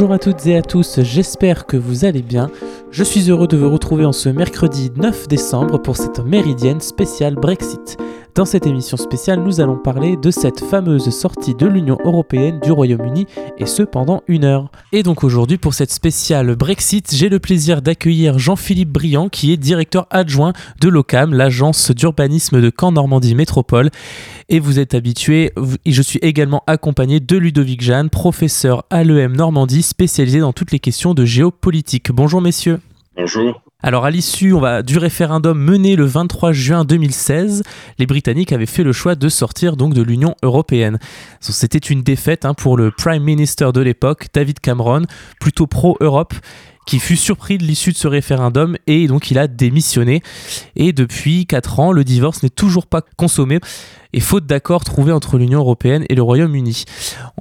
Bonjour à toutes et à tous, j'espère que vous allez bien. Je suis heureux de vous retrouver en ce mercredi 9 décembre pour cette méridienne spéciale Brexit. Dans cette émission spéciale, nous allons parler de cette fameuse sortie de l'Union européenne du Royaume-Uni et ce pendant une heure. Et donc aujourd'hui, pour cette spéciale Brexit, j'ai le plaisir d'accueillir Jean-Philippe Briand qui est directeur adjoint de l'OCAM, l'agence d'urbanisme de Caen Normandie Métropole. Et vous êtes habitué, je suis également accompagné de Ludovic Jeanne, professeur à l'EM Normandie spécialisé dans toutes les questions de géopolitique. Bonjour messieurs. Bonjour. Alors à l'issue du référendum mené le 23 juin 2016, les Britanniques avaient fait le choix de sortir donc de l'Union européenne. C'était une défaite hein, pour le Prime Minister de l'époque, David Cameron, plutôt pro-Europe qui fut surpris de l'issue de ce référendum et donc il a démissionné. Et depuis 4 ans, le divorce n'est toujours pas consommé et faute d'accord trouvé entre l'Union européenne et le Royaume-Uni.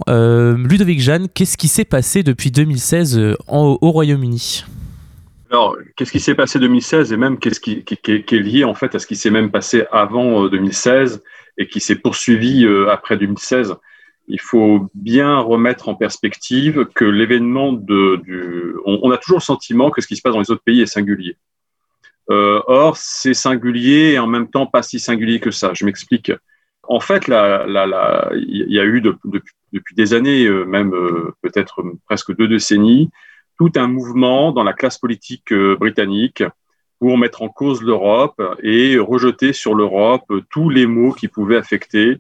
Euh, Ludovic Jeanne, qu'est-ce qui s'est passé depuis 2016 euh, au Royaume-Uni? Alors, qu'est-ce qui s'est passé 2016 et même qu'est-ce qui, est lié en fait à ce qui s'est même passé avant 2016 euh, et qui s'est poursuivi euh, après 2016 Il faut bien remettre en perspective que l'événement de, du, on, a toujours le sentiment que ce qui se passe dans les autres pays est singulier. Euh, or, c'est singulier et en même temps pas si singulier que ça. Je m'explique. En fait, il y a eu depuis des années, même peut-être presque deux décennies, tout un mouvement dans la classe politique euh, britannique pour mettre en cause l'Europe et rejeter sur l'Europe tous les maux qui pouvaient affecter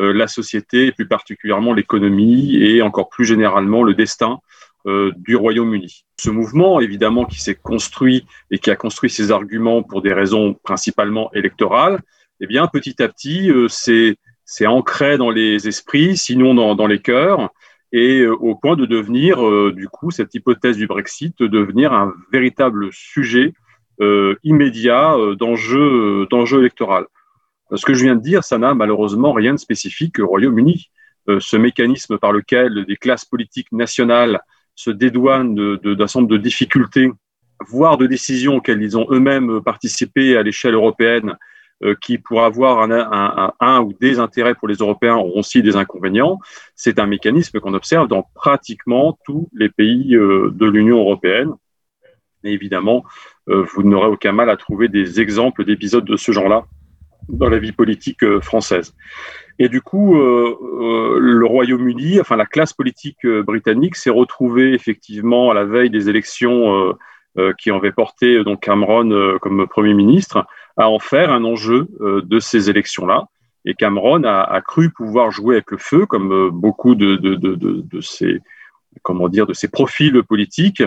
euh, la société et plus particulièrement l'économie et encore plus généralement le destin euh, du Royaume-Uni. Ce mouvement, évidemment, qui s'est construit et qui a construit ses arguments pour des raisons principalement électorales, eh bien, petit à petit, c'est ancré dans les esprits, sinon dans, dans les cœurs, et euh, au point de devenir, euh, du coup, cette hypothèse du Brexit, de devenir un véritable sujet euh, immédiat d'enjeu électoral. Ce que je viens de dire, ça n'a malheureusement rien de spécifique au Royaume-Uni. ce mécanisme par lequel des classes politiques nationales se dédouanent d'un certain nombre de difficultés, voire de décisions auxquelles ils ont eux-mêmes participé à l'échelle européenne, qui, pour avoir un, un, ou des intérêts pour les Européens, ont aussi des inconvénients. C'est un mécanisme qu'on observe dans pratiquement tous les pays euh, de l'Union européenne. Et évidemment, euh, vous n'aurez aucun mal à trouver des exemples d'épisodes de ce genre-là dans la vie politique française. Et du coup, le Royaume-Uni, enfin la classe politique britannique, s'est retrouvée effectivement à la veille des élections qui avaient porté donc Cameron comme Premier ministre, à en faire un enjeu euh, de ces élections-là. Et Cameron a, cru pouvoir jouer avec le feu, comme euh, beaucoup de, de, ces comment dire de ces profils politiques,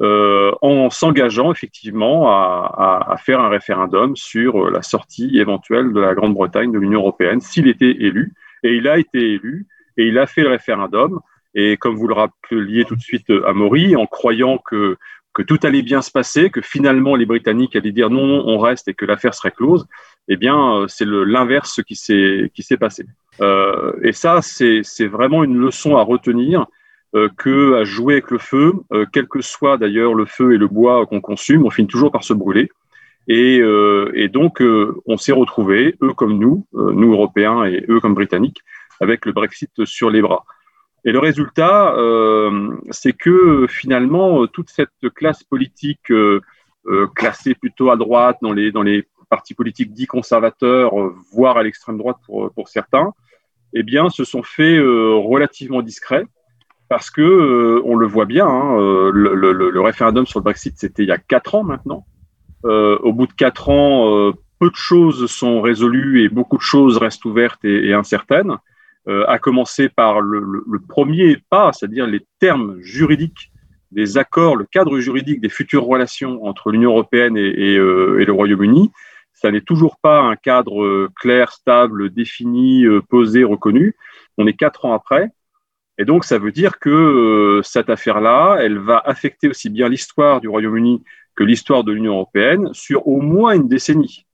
euh, en s'engageant effectivement à, à, faire un référendum sur la sortie éventuelle de la Grande-Bretagne de l'Union européenne s'il était élu. Et il a été élu et il a fait le référendum. Et comme vous le rappeliez tout de suite à Maury, en croyant que que tout allait bien se passer, que finalement les Britanniques allaient dire non, non, on reste et que l'affaire serait close, eh bien, euh, c'est l'inverse qui s'est passé. Euh, et ça, c'est vraiment une leçon à retenir euh, que à jouer avec le feu, euh, quel que soit d'ailleurs le feu et le bois qu'on consomme, on finit toujours par se brûler. Et, et donc, on s'est retrouvés, eux comme nous, nous Européens et eux comme Britanniques, avec le Brexit sur les bras. Et le résultat, euh, c'est que finalement, toute cette classe politique euh, euh, classée plutôt à droite dans les, dans les partis politiques dits conservateurs, voire à l'extrême droite pour, pour certains, eh bien, se sont fait relativement discrets parce que on le voit bien, hein, le, référendum sur le Brexit, c'était il y a quatre ans maintenant. au bout de quatre ans, peu de choses sont résolues et beaucoup de choses restent ouvertes et incertaines. Euh, à commencer par le, premier pas, c'est-à-dire les termes juridiques des accords, le cadre juridique des futures relations entre l'Union européenne et, euh, le Royaume-Uni. Ça n'est toujours pas un cadre euh, clair, stable, défini, posé, reconnu. On est quatre ans après. Et donc, ça veut dire que cette affaire-là, elle va affecter aussi bien l'histoire du Royaume-Uni que l'histoire de l'Union européenne sur au moins une décennie.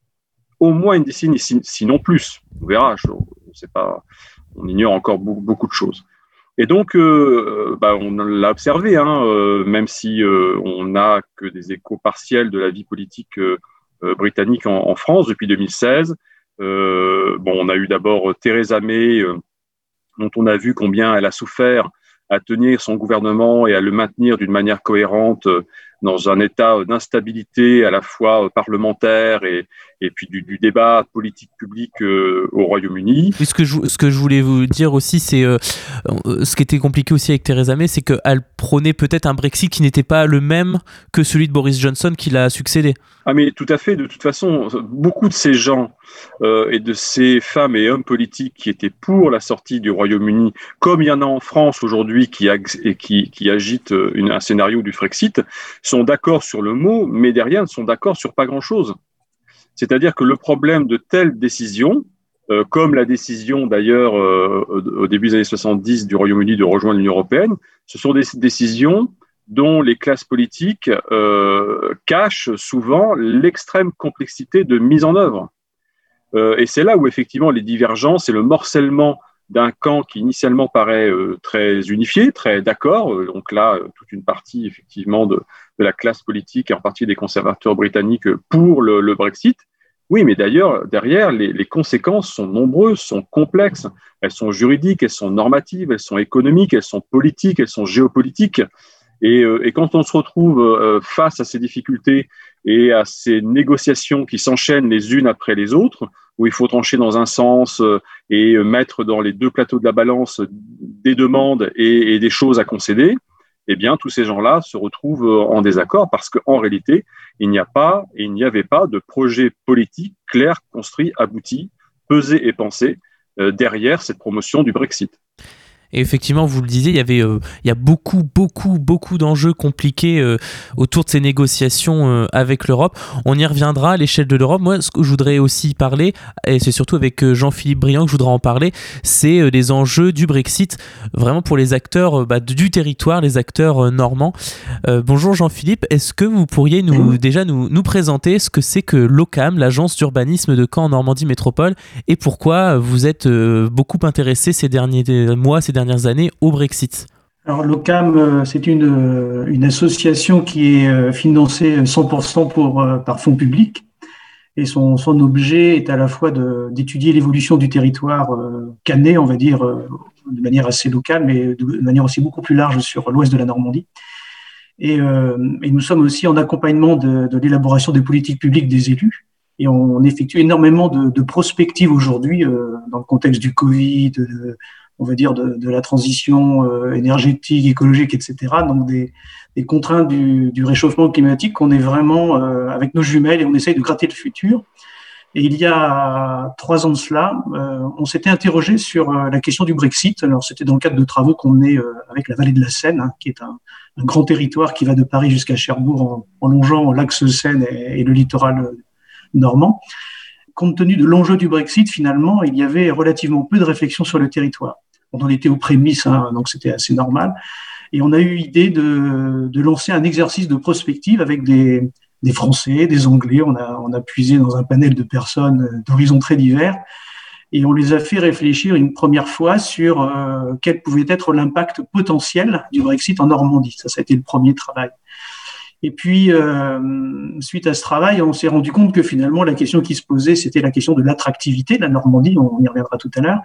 Au moins une décennie, sinon plus. On verra, je ne sais pas on ignore encore beaucoup, de choses. Et donc, euh, bah, on l'a observé, hein, euh, même si euh, on n'a que des échos partiels de la vie politique britannique en, France depuis 2016. bon, on a eu d'abord Theresa May, dont on a vu combien elle a souffert à tenir son gouvernement et à le maintenir d'une manière cohérente dans un état d'instabilité à la fois parlementaire et, et puis du, débat politique public euh, au Royaume-Uni. ce, que je, ce que je voulais vous dire aussi, c'est euh, euh, ce qui était compliqué aussi avec Theresa May, c'est qu'elle prônait peut-être un Brexit qui n'était pas le même que celui de Boris Johnson qui l'a succédé. Ah mais tout à fait, de toute façon, beaucoup de ces gens et de ces femmes et hommes politiques qui étaient pour la sortie du Royaume-Uni, comme il y en a en France aujourd'hui qui, qui, qui agitent un scénario du Frexit, sont d'accord sur le mot, mais derrière ne sont d'accord sur pas grand-chose. C'est-à-dire que le problème de telles décisions, euh, comme la décision d'ailleurs euh, au début des années 70 du Royaume-Uni de rejoindre l'Union européenne, ce sont des décisions dont les classes politiques euh, cachent souvent l'extrême complexité de mise en œuvre. et c'est là où effectivement les divergences et le morcellement d'un camp qui initialement paraît très unifié, très d'accord, donc là toute une partie effectivement de, de la classe politique et en partie des conservateurs britanniques pour le, Brexit. Oui, mais d'ailleurs, derrière, les, conséquences sont nombreuses, sont complexes. Elles sont juridiques, elles sont normatives, elles sont économiques, elles sont politiques, elles sont géopolitiques. Et, euh, quand on se retrouve euh, face à ces difficultés et à ces négociations qui s'enchaînent les unes après les autres, où il faut trancher dans un sens euh, et mettre dans les deux plateaux de la balance des demandes et des choses à concéder, eh bien, tous ces gens-là se retrouvent euh, en désaccord parce qu'en réalité, il n'y a pas et il n'y avait pas de projet politique clair, construit, abouti, pesé et pensé euh, derrière cette promotion du Brexit. Et effectivement, vous le disiez, il y avait, euh, il y a beaucoup, beaucoup, beaucoup d'enjeux compliqués euh, autour de ces négociations euh, avec l'Europe. On y reviendra à l'échelle de l'Europe. Moi, ce que je voudrais aussi parler, et c'est surtout avec Jean-Philippe Briand que je voudrais en parler, c'est les enjeux du Brexit, vraiment pour les acteurs bah, du territoire, les acteurs normands. bonjour Jean-Philippe, est-ce que vous pourriez nous, déjà nous, nous présenter ce que c'est que l'OCAM, l'agence d'urbanisme de Caen en Normandie Métropole, et pourquoi vous êtes beaucoup intéressé ces derniers mois, ces derniers années au Brexit alors l'OCAM, euh, c'est une, euh, une association qui est euh, financée 100% pour, par fonds publics et son, objet est à la fois d'étudier l'évolution du territoire canet, on va dire, de manière assez locale, mais de manière aussi beaucoup plus large sur l'ouest de la Normandie. Et, nous sommes aussi en accompagnement de, l'élaboration des politiques publiques des élus. Et on, effectue énormément de, prospectives aujourd'hui dans le contexte du Covid, on va dire, de, la transition euh, énergétique, écologique, etc. Donc des, contraintes du, réchauffement climatique qu'on est vraiment euh, avec nos jumelles et on essaye de gratter le futur. Et il y a trois ans de cela, euh, on s'était interrogé sur la question du Brexit. Alors c'était dans le cadre de travaux qu'on menait avec la vallée de la Seine, hein, qui est un, grand territoire qui va de Paris jusqu'à Cherbourg en, longeant l'axe Seine et, et, le littoral normand compte tenu de l'enjeu du Brexit, finalement, il y avait relativement peu de réflexion sur le territoire on en était aux prémices, hein, donc c'était assez normal. Et on a eu l'idée de, lancer un exercice de prospective avec des, Français, des Anglais. On a, on a puisé dans un panel de personnes d'horizons très divers et on les a fait réfléchir une première fois sur euh, quel pouvait être l'impact potentiel du Brexit en Normandie. Ça, ça a été le premier travail. Et puis, euh, suite à ce travail, on s'est rendu compte que finalement, la question qui se posait, c'était la question de l'attractivité de la Normandie. On y reviendra tout à l'heure.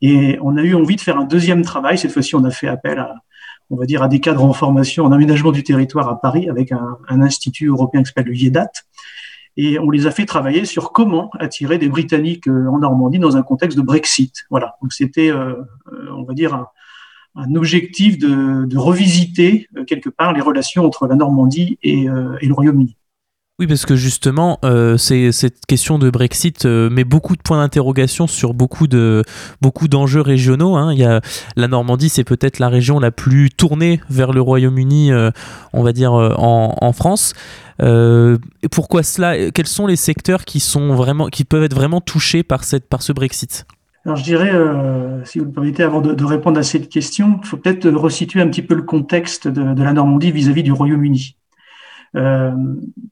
Et on a eu envie de faire un deuxième travail. Cette fois-ci, on a fait appel à, on va dire, à des cadres en formation en aménagement du territoire à Paris avec un, institut européen qui s'appelle le. Et on les a fait travailler sur comment attirer des Britanniques euh, en Normandie dans un contexte de Brexit. Voilà. Donc c'était, euh, euh, on va dire, un, objectif de, revisiter quelque part les relations entre la Normandie et le Royaume-Uni. Oui, parce que justement, euh, cette question de Brexit euh, met beaucoup de points d'interrogation sur beaucoup de beaucoup d'enjeux régionaux. Hein. Il y a la Normandie, c'est peut-être la région la plus tournée vers le Royaume-Uni, euh, on va dire en, France. pourquoi cela Quels sont les secteurs qui peuvent être vraiment touchés par cette, par ce Brexit? Alors je dirais, si vous le permettez, avant de, répondre à cette question, il faut peut-être resituer un petit peu le contexte de, la Normandie vis-à-vis -vis du Royaume-Uni. Euh,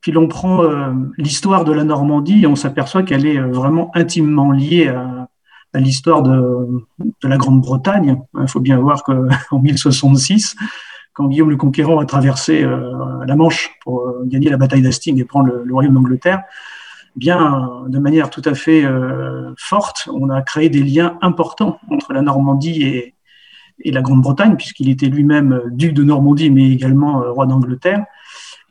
puis l'on prend euh, l'histoire de la Normandie et on s'aperçoit qu'elle est euh, vraiment intimement liée à, l'histoire de, la Grande-Bretagne. Il faut bien voir qu'en 1066, quand Guillaume le Conquérant a traversé la Manche pour gagner la bataille d'Hastings et prendre le, royaume d'Angleterre, bien de manière tout à fait forte, on a créé des liens importants entre la Normandie et, et la Grande-Bretagne, puisqu'il était lui-même duc de Normandie, mais également roi d'Angleterre.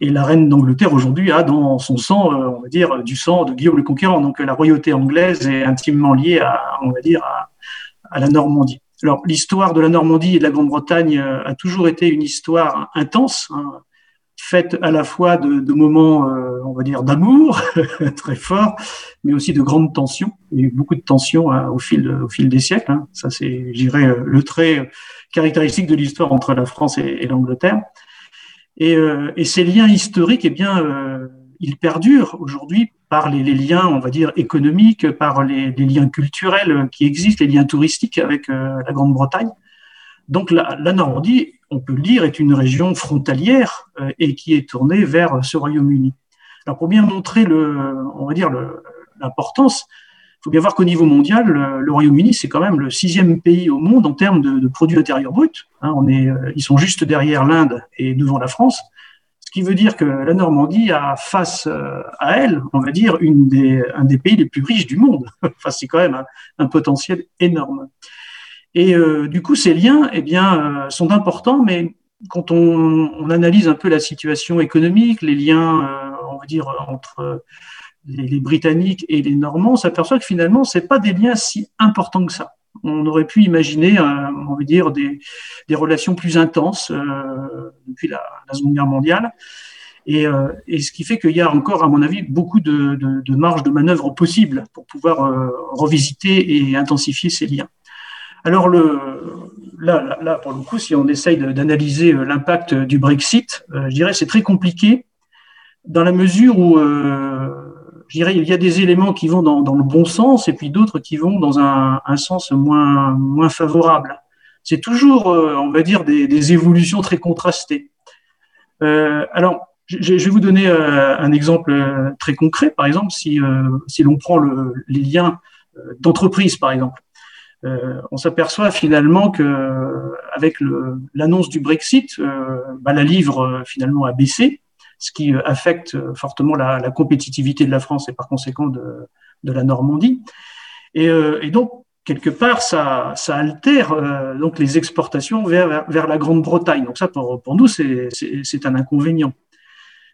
Et la reine d'Angleterre aujourd'hui a dans son sang, on va dire, du sang de Guillaume le Conquérant. Donc la royauté anglaise est intimement liée à, on va dire, à la Normandie. Alors, l'histoire de la Normandie et de la Grande-Bretagne euh, a toujours été une histoire intense, hein, faite à la fois de, moments, euh, on va dire, d'amour très forts, mais aussi de grandes tensions. Il y a eu beaucoup de tensions hein, au, fil, au fil des siècles. Hein. Ça, c'est, je dirais, euh, le trait caractéristique de l'histoire entre la France et, l'Angleterre. Et, et, ces liens historiques, eh bien, ils perdurent aujourd'hui par les, liens, on va dire, économiques, par les, liens culturels qui existent, les liens touristiques avec euh, la Grande-Bretagne. Donc la, Normandie, on peut le dire, est une région frontalière euh, et qui est tournée vers ce Royaume-Uni. Alors pour bien montrer le, on va dire l'importance, il faut bien voir qu'au niveau mondial, le, Royaume-Uni, c'est quand même le sixième pays au monde en termes de, produits intérieurs bruts. Hein, on est, euh, ils sont juste derrière l'Inde et devant la France qui veut dire que la Normandie a face euh, à elle, on va dire, une des, un des pays les plus riches du monde. enfin, c'est quand même un, potentiel énorme. Et euh, du coup, ces liens, eh bien, euh, sont importants, mais quand on, on, analyse un peu la situation économique, les liens, on va dire, entre les, les, Britanniques et les Normands, on s'aperçoit que finalement, c'est pas des liens si importants que ça on aurait pu imaginer, euh, on va dire, des, relations plus intenses euh, depuis la, Seconde Guerre mondiale. Euh, et, ce qui fait qu'il y a encore, à mon avis, beaucoup de, de, marge de manœuvre possible pour pouvoir revisiter et intensifier ces liens. Alors le, là, là, pour le coup, si on essaye d'analyser l'impact du Brexit, je dirais c'est très compliqué dans la mesure où je dirais, il y a des éléments qui vont dans, le bon sens et puis d'autres qui vont dans un, sens moins, moins favorable. C'est toujours, euh, on va dire, des, évolutions très contrastées. Euh, alors, je, vais vous donner euh, un exemple très concret. Par exemple, si, si l'on prend les liens d'entreprise, par exemple, on s'aperçoit finalement que avec l'annonce du Brexit, bah, la livre finalement a baissé ce qui euh, affecte euh, fortement la, compétitivité de la France et par conséquent de, la Normandie. Euh, et, donc, quelque part, ça, altère donc les exportations vers, vers la Grande-Bretagne. Donc ça, pour, nous, c'est un inconvénient.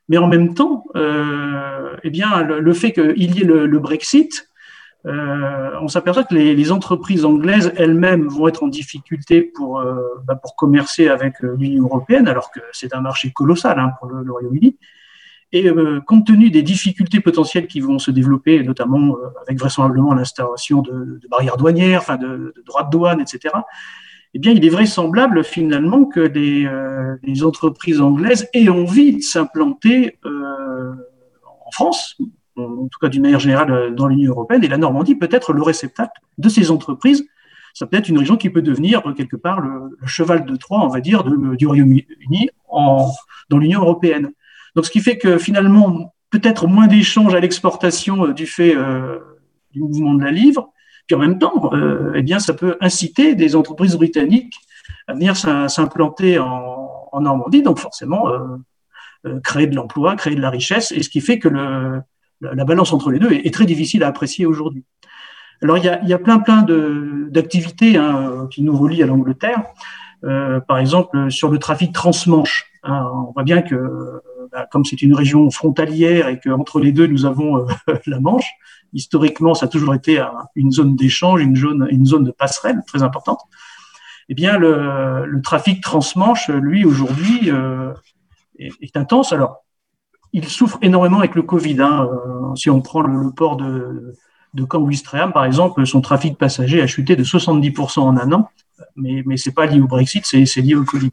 Mais en même temps, eh bien, le, fait qu'il y ait le, Brexit, on s'aperçoit que les, entreprises anglaises elles-mêmes vont être en difficulté pour, bah, pour commercer avec l'Union européenne, alors que c'est un marché colossal hein, pour le Royaume-Uni. Et euh, compte tenu des difficultés potentielles qui vont se développer, notamment euh, avec vraisemblablement l'instauration de, barrières douanières, enfin de, de, droits de douane, etc., eh bien, il est vraisemblable finalement que les, euh, les entreprises anglaises aient envie de s'implanter en France, en tout cas d'une manière générale dans l'Union européenne, et la Normandie peut être le réceptacle de ces entreprises. Ça peut être une région qui peut devenir quelque part le, cheval de Troie, on va dire, de, du Royaume-Uni dans l'Union européenne. Donc, ce qui fait que finalement, peut-être moins d'échanges à l'exportation euh, du fait euh, du mouvement de la livre. Puis en même temps, euh, eh bien, ça peut inciter des entreprises britanniques à venir s'implanter en, Normandie, donc forcément créer de l'emploi, créer de la richesse, et ce qui fait que le, la balance entre les deux est, très difficile à apprécier aujourd'hui. Alors il y a, il y a plein plein d'activités hein, qui nous relient à l'Angleterre. par exemple, sur le trafic transmanche. Hein, on voit bien que bah, comme c'est une région frontalière et qu'entre les deux, nous avons euh, la Manche, historiquement, ça a toujours été une zone d'échange, une zone, une zone de passerelle très importante. Eh bien, le, trafic transmanche, lui, aujourd'hui, euh, est, intense. Alors, il souffre énormément avec le Covid. Hein. Euh, si on prend le, port de, de Caen-Ouistreham, par exemple, son trafic passager a chuté de 70% en un an, mais, mais ce n'est pas lié au Brexit, c'est lié au Covid.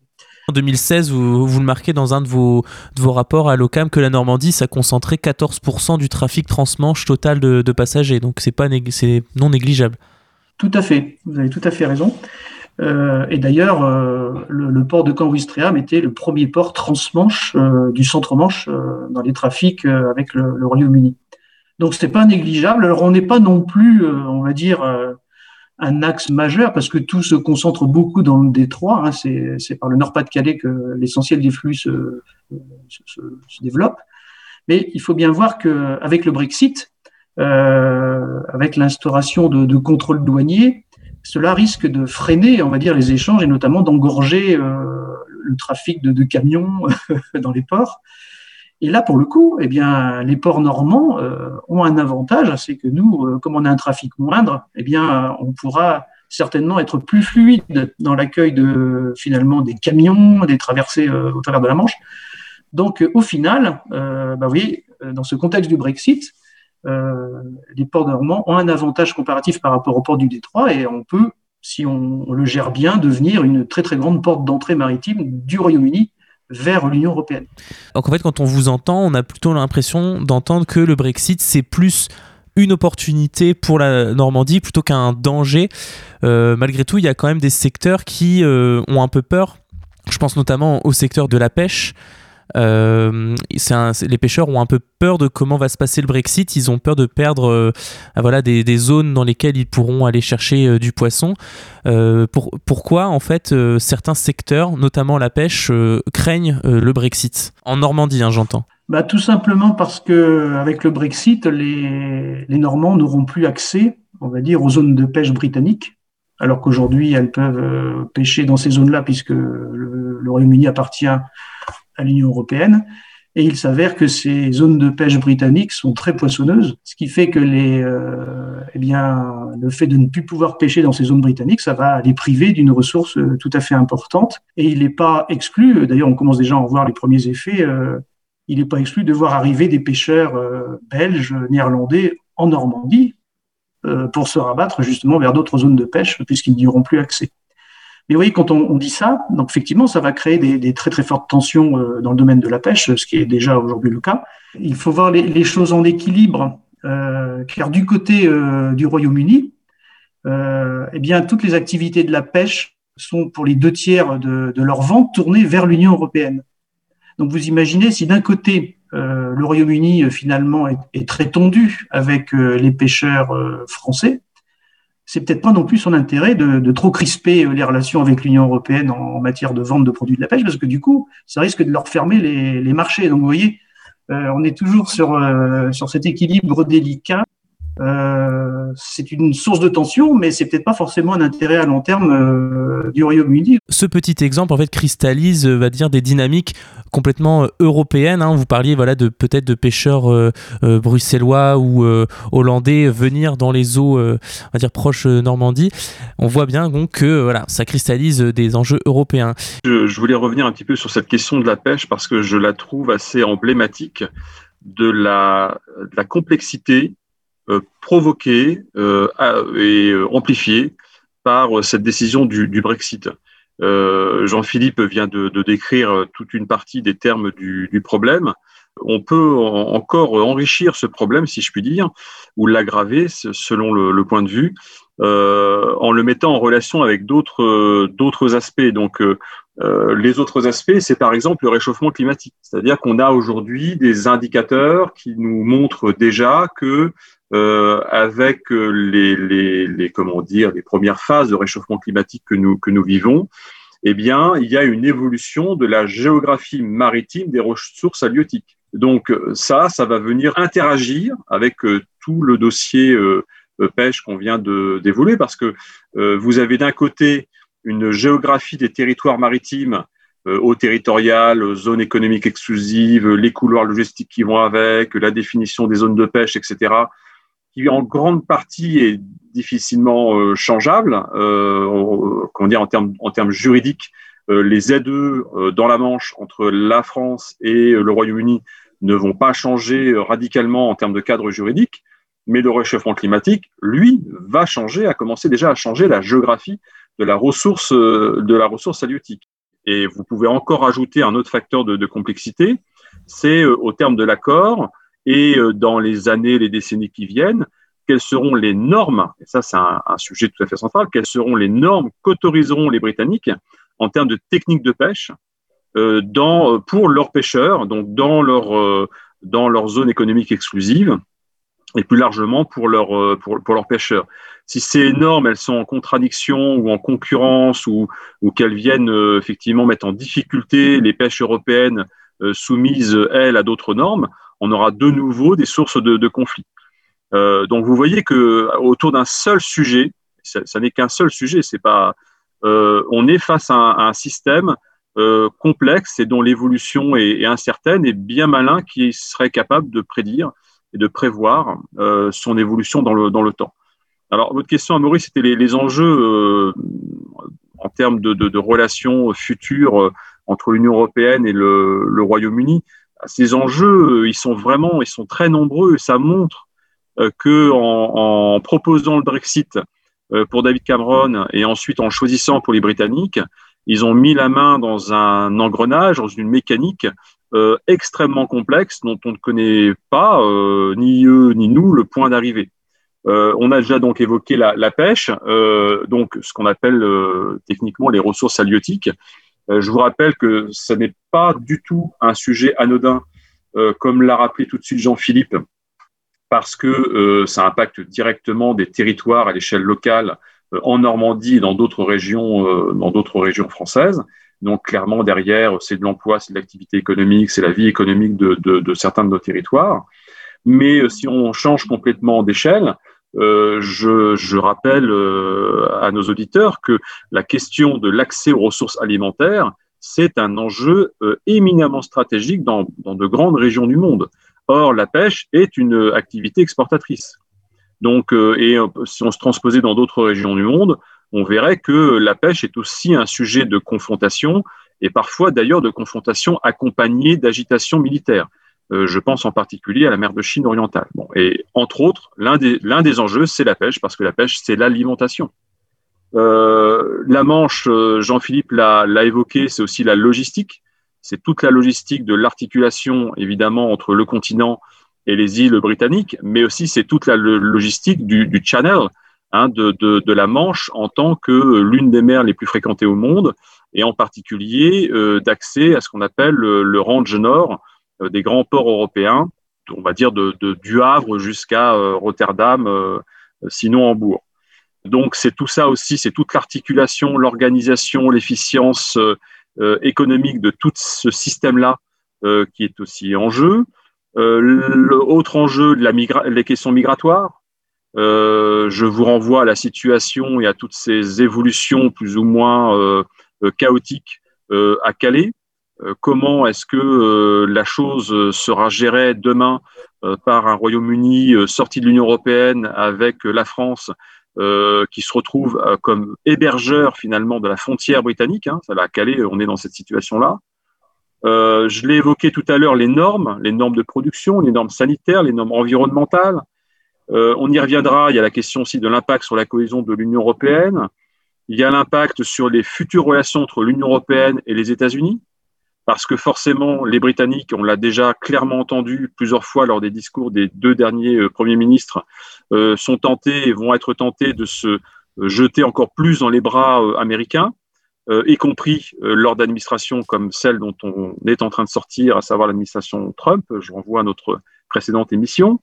En 2016, vous, vous, le marquez dans un de vos, de vos rapports à l'OCAM que la Normandie, ça concentrait 14% du trafic transmanche total de, de passagers. Donc c'est non négligeable. Tout à fait, vous avez tout à fait raison. Euh, et d'ailleurs, euh, le, port de Caen-Ouistreham était le premier port transmanche euh, du centre-manche dans les trafics avec le, Royaume-Uni. Donc c'était pas négligeable. Alors on n'est pas non plus, on va dire, un axe majeur parce que tout se concentre beaucoup dans le détroit. Hein, c'est par le Nord-Pas-de-Calais que l'essentiel des flux se, développe. Mais il faut bien voir qu'avec le Brexit, avec l'instauration de, de contrôles douaniers, cela risque de freiner, on va dire, les échanges et notamment d'engorger le trafic de, camions dans les ports. Et là, pour le coup, eh bien, les ports normands ont un avantage, c'est que nous, comme on a un trafic moindre, eh bien, on pourra certainement être plus fluide dans l'accueil de finalement des camions, des traversées au travers de la Manche. Donc, au final, bah, vous voyez, dans ce contexte du Brexit, euh, les ports normands ont un avantage comparatif par rapport aux ports du Détroit et on peut, si on, le gère bien, devenir une très très grande porte d'entrée maritime du Royaume-Uni vers l'Union européenne. Donc en fait, quand on vous entend, on a plutôt l'impression d'entendre que le Brexit, c'est plus une opportunité pour la Normandie plutôt qu'un danger. Euh, malgré tout, il y a quand même des secteurs qui euh, ont un peu peur. Je pense notamment au secteur de la pêche. Euh, les pêcheurs ont un peu peur de comment va se passer le Brexit. Ils ont peur de perdre euh, voilà, des, zones dans lesquelles ils pourront aller chercher euh, du poisson. pourquoi, en fait, certains secteurs, notamment la pêche, craignent le Brexit? En Normandie, hein, j'entends. Bah, tout simplement parce que avec le Brexit, les, les Normands n'auront plus accès, on va dire, aux zones de pêche britanniques, alors qu'aujourd'hui elles peuvent pêcher dans ces zones-là puisque le Royaume-Uni appartient à l'Union européenne. Et il s'avère que ces zones de pêche britanniques sont très poissonneuses, ce qui fait que les, euh, eh bien, le fait de ne plus pouvoir pêcher dans ces zones britanniques, ça va les priver d'une ressource euh, tout à fait importante. Et il n'est pas exclu, d'ailleurs on commence déjà à en voir les premiers effets, euh, il n'est pas exclu de voir arriver des pêcheurs belges, néerlandais en Normandie pour se rabattre justement vers d'autres zones de pêche puisqu'ils n'y auront plus accès. Mais vous voyez, quand on, dit ça, donc effectivement, ça va créer des, très très fortes tensions euh, dans le domaine de la pêche, ce qui est déjà aujourd'hui le cas. Il faut voir les, choses en équilibre, euh, car du côté euh, du Royaume-Uni, eh bien, toutes les activités de la pêche sont pour les deux tiers de, leur vente tournées vers l'Union européenne. Donc vous imaginez si d'un côté le Royaume-Uni finalement est, est, très tendu avec les pêcheurs français, c'est peut-être pas non plus son intérêt de, trop crisper les relations avec l'Union européenne en, matière de vente de produits de la pêche, parce que du coup, ça risque de leur fermer les, marchés. Donc, vous voyez, euh, on est toujours sur, euh, sur cet équilibre délicat euh, c'est une source de tension, mais c'est peut-être pas forcément un intérêt à long terme euh, du Royaume-Uni. Ce petit exemple en fait cristallise, euh, va dire, des dynamiques complètement européennes. Hein. Vous parliez voilà de peut-être de pêcheurs bruxellois ou hollandais venir dans les eaux, on va dire proches Normandie. On voit bien donc que voilà, ça cristallise des enjeux européens. Je, voulais revenir un petit peu sur cette question de la pêche parce que je la trouve assez emblématique de la, de la complexité euh, provoqué euh, et euh, amplifié par cette décision du, Brexit. Jean-Philippe vient de, décrire toute une partie des termes du, problème. On peut encore enrichir ce problème, si je puis dire, ou l'aggraver selon le, point de vue, en le mettant en relation avec d'autres aspects. Donc, les autres aspects, c'est par exemple le réchauffement climatique. C'est-à-dire qu'on a aujourd'hui des indicateurs qui nous montrent déjà que euh, avec euh, les, les, les, comment dire les premières phases de réchauffement climatique que nous que nous vivons, eh bien il y a une évolution de la géographie maritime des ressources halieutiques. Donc ça, ça va venir interagir avec euh, tout le dossier euh, pêche qu'on vient de d'évoluer parce que vous avez d'un côté une géographie des territoires maritimes eau territoriale, zone économique exclusive, les couloirs logistiques qui vont avec, la définition des zones de pêche, etc qui en grande partie est difficilement euh, changeable, euh, en termes juridiques. Euh, les euh, dans la Manche entre la France et le Royaume-Uni ne vont pas changer radicalement en termes de cadre juridique, mais le réchauffement climatique, lui, va changer, a commencé déjà à changer la géographie de la ressource de la ressource halieutique. Et vous pouvez encore ajouter un autre facteur de, de complexité, c'est au terme de l'accord, et euh, dans les années, les décennies qui viennent, quelles seront les normes, et ça c'est un, sujet tout à fait central, quelles seront les normes qu'autoriseront les Britanniques en termes de techniques de pêche euh, dans, euh, pour leurs pêcheurs, donc dans leur, dans leur zone économique exclusive, et plus largement pour, leur, pour, pour leurs pêcheurs. Si ces normes, elles sont en contradiction ou en concurrence ou, ou qu'elles viennent effectivement mettre en difficulté les pêches européennes soumises, elles, à d'autres normes, on aura de nouveau des sources de, conflits. Euh, donc vous voyez que autour d'un seul sujet, ça, n'est qu'un seul sujet. C'est pas, on est face à un, système complexe et dont l'évolution est, incertaine et bien malin qui serait capable de prédire et de prévoir son évolution dans le, dans le temps. Alors, votre question, Maurice, c'était les, enjeux en termes de, de, relations futures entre l'Union européenne et le, Royaume-Uni. Ces enjeux, ils sont vraiment, ils sont très nombreux et ça montre euh, que en, proposant le Brexit euh, pour David Cameron et ensuite en choisissant pour les Britanniques, ils ont mis la main dans un engrenage, dans une mécanique euh, extrêmement complexe dont on ne connaît pas, euh, ni eux ni nous, le point d'arrivée. Euh, on a déjà donc évoqué la, la pêche, donc ce qu'on appelle techniquement les ressources halieutiques. je vous rappelle que ce n'est pas du tout un sujet anodin, comme l'a rappelé tout de suite Jean-Philippe, parce que ça impacte directement des territoires à l'échelle locale en Normandie et dans d'autres régions, dans d'autres régions françaises. Donc clairement derrière, c'est de l'emploi, c'est de l'activité économique, c'est la vie économique de, certains de nos territoires. Mais si on change complètement d'échelle, je, je, rappelle à nos auditeurs que la question de l'accès aux ressources alimentaires, c'est un enjeu éminemment stratégique dans, dans de grandes régions du monde. Or, la pêche est une activité exportatrice. Donc, euh, et euh, si on se transposait dans d'autres régions du monde, on verrait que la pêche est aussi un sujet de confrontation et parfois d'ailleurs de confrontation accompagnée d'agitation militaire. Euh, je pense en particulier à la mer de Chine orientale. Et entre autres, l'un des, l'un des enjeux, c'est la pêche, parce que la pêche, c'est l'alimentation. Euh, la Manche, Jean-Philippe l'a, l'a évoqué, c'est aussi la logistique c'est toute la logistique de l'articulation, évidemment, entre le continent et les îles britanniques, mais aussi c'est toute la logistique du, channel, hein, de, la Manche en tant que l'une des mers les plus fréquentées au monde, et en particulier euh, d'accès à ce qu'on appelle le, range nord euh, des grands ports européens, on va dire de, du Havre jusqu'à euh, Rotterdam, sinon Hambourg. Donc c'est tout ça aussi, c'est toute l'articulation, l'organisation, l'efficience euh, économique de tout ce système-là euh, qui est aussi en jeu. Euh, L'autre enjeu, de la les questions migratoires. Je vous renvoie à la situation et à toutes ces évolutions plus ou moins chaotiques à Calais. comment est-ce que la chose sera gérée demain par un Royaume-Uni sorti de l'Union européenne avec la France euh, qui se retrouve euh, comme hébergeur finalement de la frontière britannique. Hein, ça va à Calais, on est dans cette situation-là. Euh, je l'ai évoqué tout à l'heure, les normes, les normes de production, les normes sanitaires, les normes environnementales. Euh, on y reviendra. Il y a la question aussi de l'impact sur la cohésion de l'Union européenne. Il y a l'impact sur les futures relations entre l'Union européenne et les États-Unis parce que forcément, les Britanniques, on l'a déjà clairement entendu plusieurs fois lors des discours des deux derniers euh, premiers ministres, euh, sont tentés et vont être tentés de se jeter encore plus dans les bras américains, y compris lors d'administrations comme celle dont on est en train de sortir, à savoir l'administration Trump. Je renvoie à notre précédente émission.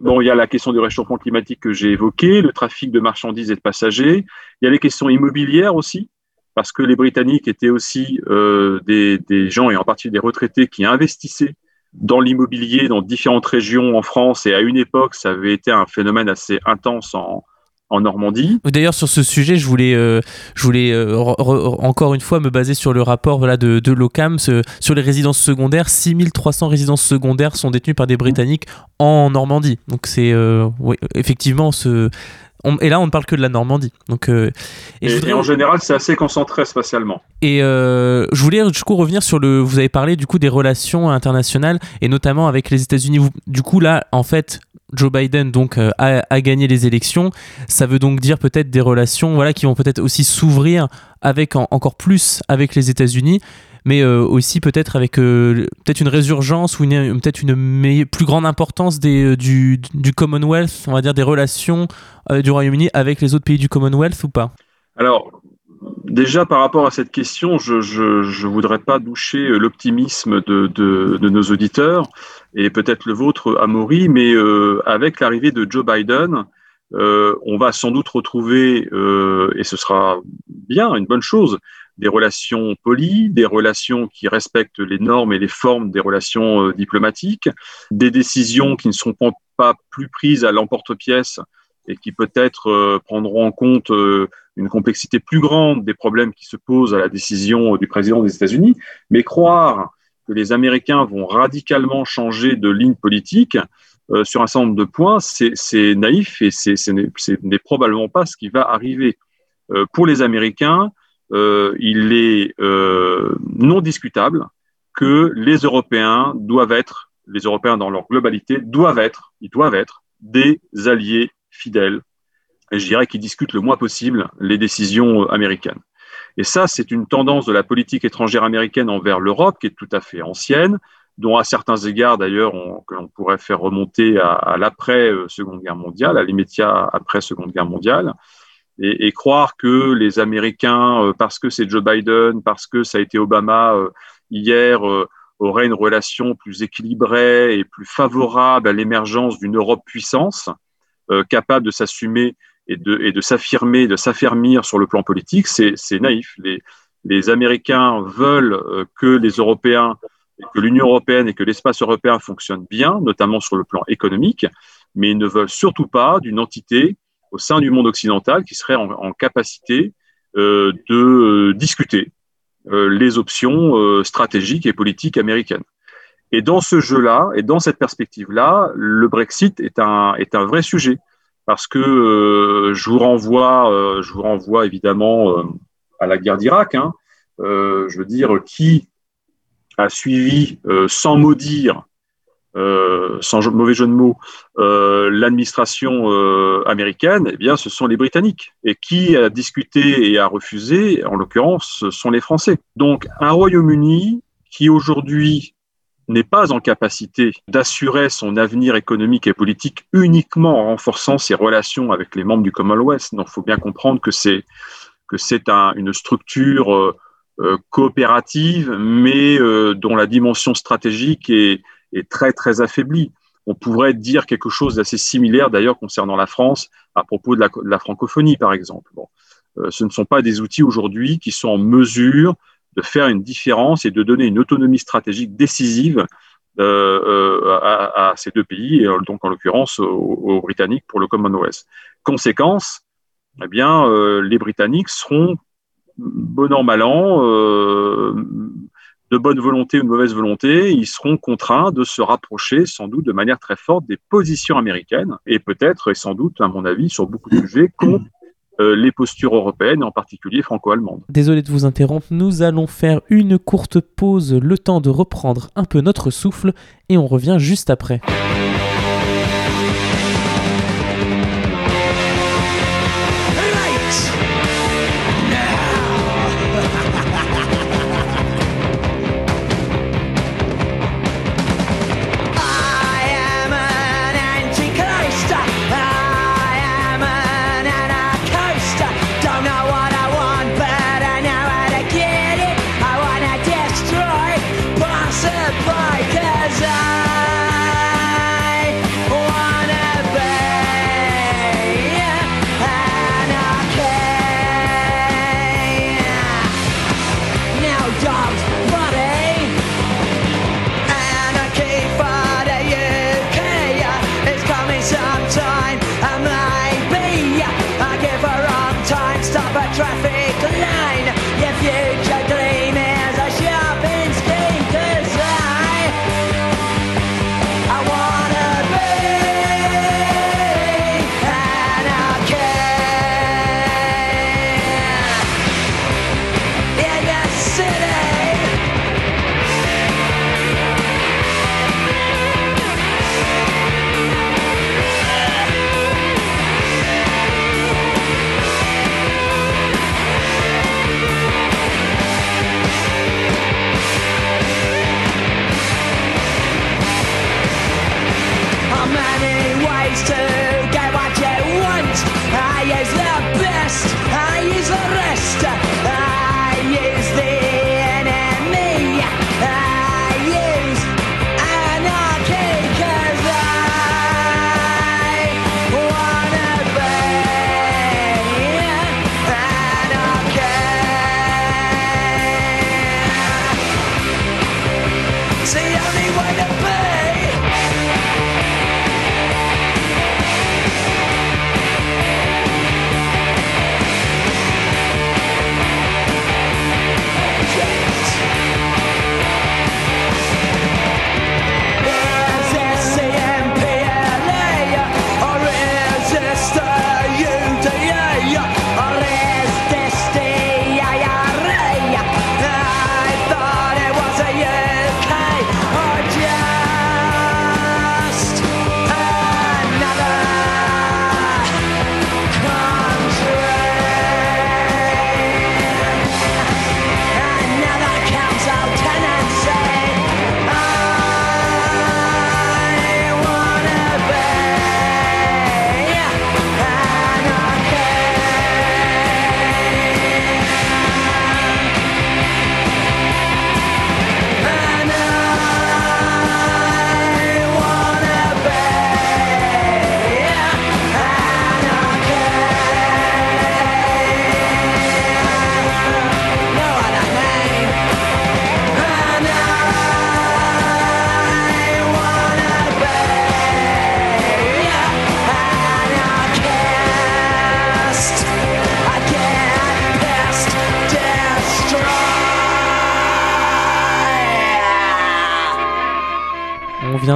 Bon, il y a la question du réchauffement climatique que j'ai évoqué, le trafic de marchandises et de passagers. Il y a les questions immobilières aussi parce que les Britanniques étaient aussi euh, des, gens, et en particulier des retraités, qui investissaient dans l'immobilier dans différentes régions en France. Et à une époque, ça avait été un phénomène assez intense en, en Normandie. D'ailleurs, sur ce sujet, je voulais, euh, je voulais euh, encore une fois me baser sur le rapport voilà, de, de l'OCAM sur les résidences secondaires. 6300 résidences secondaires sont détenues par des Britanniques en Normandie. Donc c'est euh, oui, effectivement ce, et là, on ne parle que de la Normandie. Donc, euh, et, en général, c'est assez concentré spatialement. Et euh, je voulais du coup revenir sur le. Vous avez parlé du coup des relations internationales et notamment avec les États-Unis. Du coup, là, en fait, Joe Biden donc euh, a, gagné les élections. Ça veut donc dire peut-être des relations, voilà, qui vont peut-être aussi s'ouvrir avec encore plus avec les États-Unis mais euh, aussi peut-être avec euh, peut-être une résurgence ou peut-être une plus grande importance des, du, du, Commonwealth, on va dire des relations du Royaume-Uni avec les autres pays du Commonwealth ou pas? Alors, déjà par rapport à cette question, je ne voudrais pas doucher l'optimisme de, de, de, nos auditeurs et peut-être le vôtre, Amaury, mais avec l'arrivée de Joe Biden, on va sans doute retrouver, et ce sera bien, une bonne chose, des relations polies, des relations qui respectent les normes et les formes des relations euh, diplomatiques, des décisions qui ne seront pas plus prises à l'emporte-pièce et qui peut-être prendront en compte une complexité plus grande des problèmes qui se posent à la décision du président des États-Unis, mais croire que les Américains vont radicalement changer de ligne politique sur un certain nombre de points, c'est naïf et ce n'est probablement pas ce qui va arriver. pour les Américains, il est non discutable que les Européens doivent être, les Européens dans leur globalité, doivent être, ils doivent être des alliés fidèles, je dirais qu'ils discutent le moins possible les décisions américaines. Et ça, c'est une tendance de la politique étrangère américaine envers l'Europe qui est tout à fait ancienne, dont à certains égards d'ailleurs que l'on pourrait faire remonter à, l'après euh, Seconde Guerre mondiale, à l'immédiat après Seconde Guerre mondiale, et, croire que les Américains, euh, parce que c'est Joe Biden, parce que ça a été Obama, euh, hier euh, aurait une relation plus équilibrée et plus favorable à l'émergence d'une Europe puissance, euh, capable de s'assumer et de, s'affirmer, de s'affermir sur le plan politique, c'est naïf. Les, Américains veulent euh, que les Européens, que l'Union européenne et que l'espace européen fonctionnent bien, notamment sur le plan économique, mais ils ne veulent surtout pas d'une entité au sein du monde occidental qui serait en, capacité euh, de discuter euh, les options stratégiques et politiques américaines. Et dans ce jeu-là, et dans cette perspective-là, le Brexit est un vrai sujet. Parce que euh, je, vous renvoie, je vous renvoie évidemment à la guerre d'Irak. Hein. je veux dire, qui a suivi sans maudire euh, sans mauvais jeu de mots, euh, l'administration euh, américaine, eh bien, ce sont les Britanniques. Et qui a discuté et a refusé, en l'occurrence, ce sont les Français. Donc, un Royaume-Uni qui aujourd'hui n'est pas en capacité d'assurer son avenir économique et politique uniquement en renforçant ses relations avec les membres du Commonwealth. Donc, il faut bien comprendre que c'est que c'est un, une structure euh, coopérative, mais dont la dimension stratégique est, très très affaibli. On pourrait dire quelque chose d'assez similaire d'ailleurs concernant la France à propos de la, francophonie par exemple. Bon. Euh, ce ne sont pas des outils aujourd'hui qui sont en mesure de faire une différence et de donner une autonomie stratégique décisive euh, euh à, à, ces deux pays, et donc en l'occurrence aux, Britanniques pour le Commonwealth. Conséquence, eh bien, euh, les Britanniques seront bon an mal an euh, de bonne volonté ou de mauvaise volonté, ils seront contraints de se rapprocher sans doute de manière très forte des positions américaines et peut-être et sans doute, à mon avis, sur beaucoup de sujets euh, les postures européennes, en particulier franco-allemandes. Désolé de vous interrompre, nous allons faire une courte pause, le temps de reprendre un peu notre souffle et on revient juste après.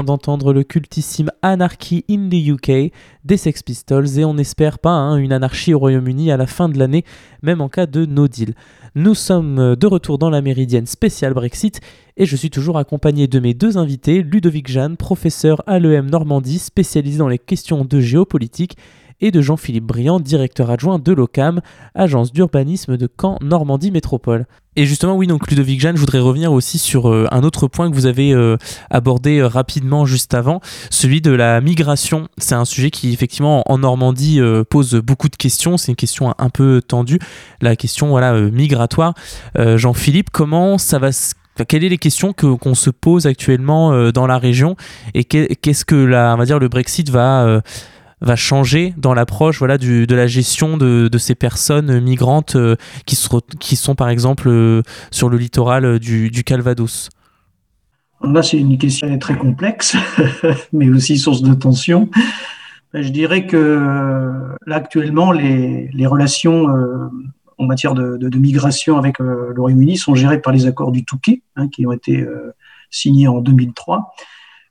D'entendre le cultissime Anarchy in the UK des Sex Pistols et on n'espère pas hein, une anarchie au Royaume-Uni à la fin de l'année, même en cas de no deal. Nous sommes de retour dans la méridienne spéciale Brexit et je suis toujours accompagné de mes deux invités, Ludovic Jeanne, professeur à l'EM Normandie spécialisé dans les questions de géopolitique et de Jean-Philippe Briand, directeur adjoint de l'OCAM, agence d'urbanisme de Caen Normandie Métropole. Et justement, oui, donc Ludovic Jeanne, je voudrais revenir aussi sur euh, un autre point que vous avez euh, abordé euh, rapidement juste avant, celui de la migration. C'est un sujet qui, effectivement, en Normandie pose beaucoup de questions. C'est une question un, peu tendue, la question voilà, migratoire. Jean-Philippe, comment ça va se quelles sont les questions qu'on se pose actuellement dans la région et qu'est-ce que la, on va dire, le Brexit va, va changer dans l'approche voilà, du, de la gestion de, de ces personnes migrantes euh, qui, qui sont par exemple euh, sur le littoral euh, du, du Calvados? Là, c'est une question très complexe, mais aussi source de tension. Je dirais que là, actuellement, les, les relations en matière de, de, migration avec le Royaume-Uni sont gérées par les accords du Touquet, hein, qui ont été signés en 2003.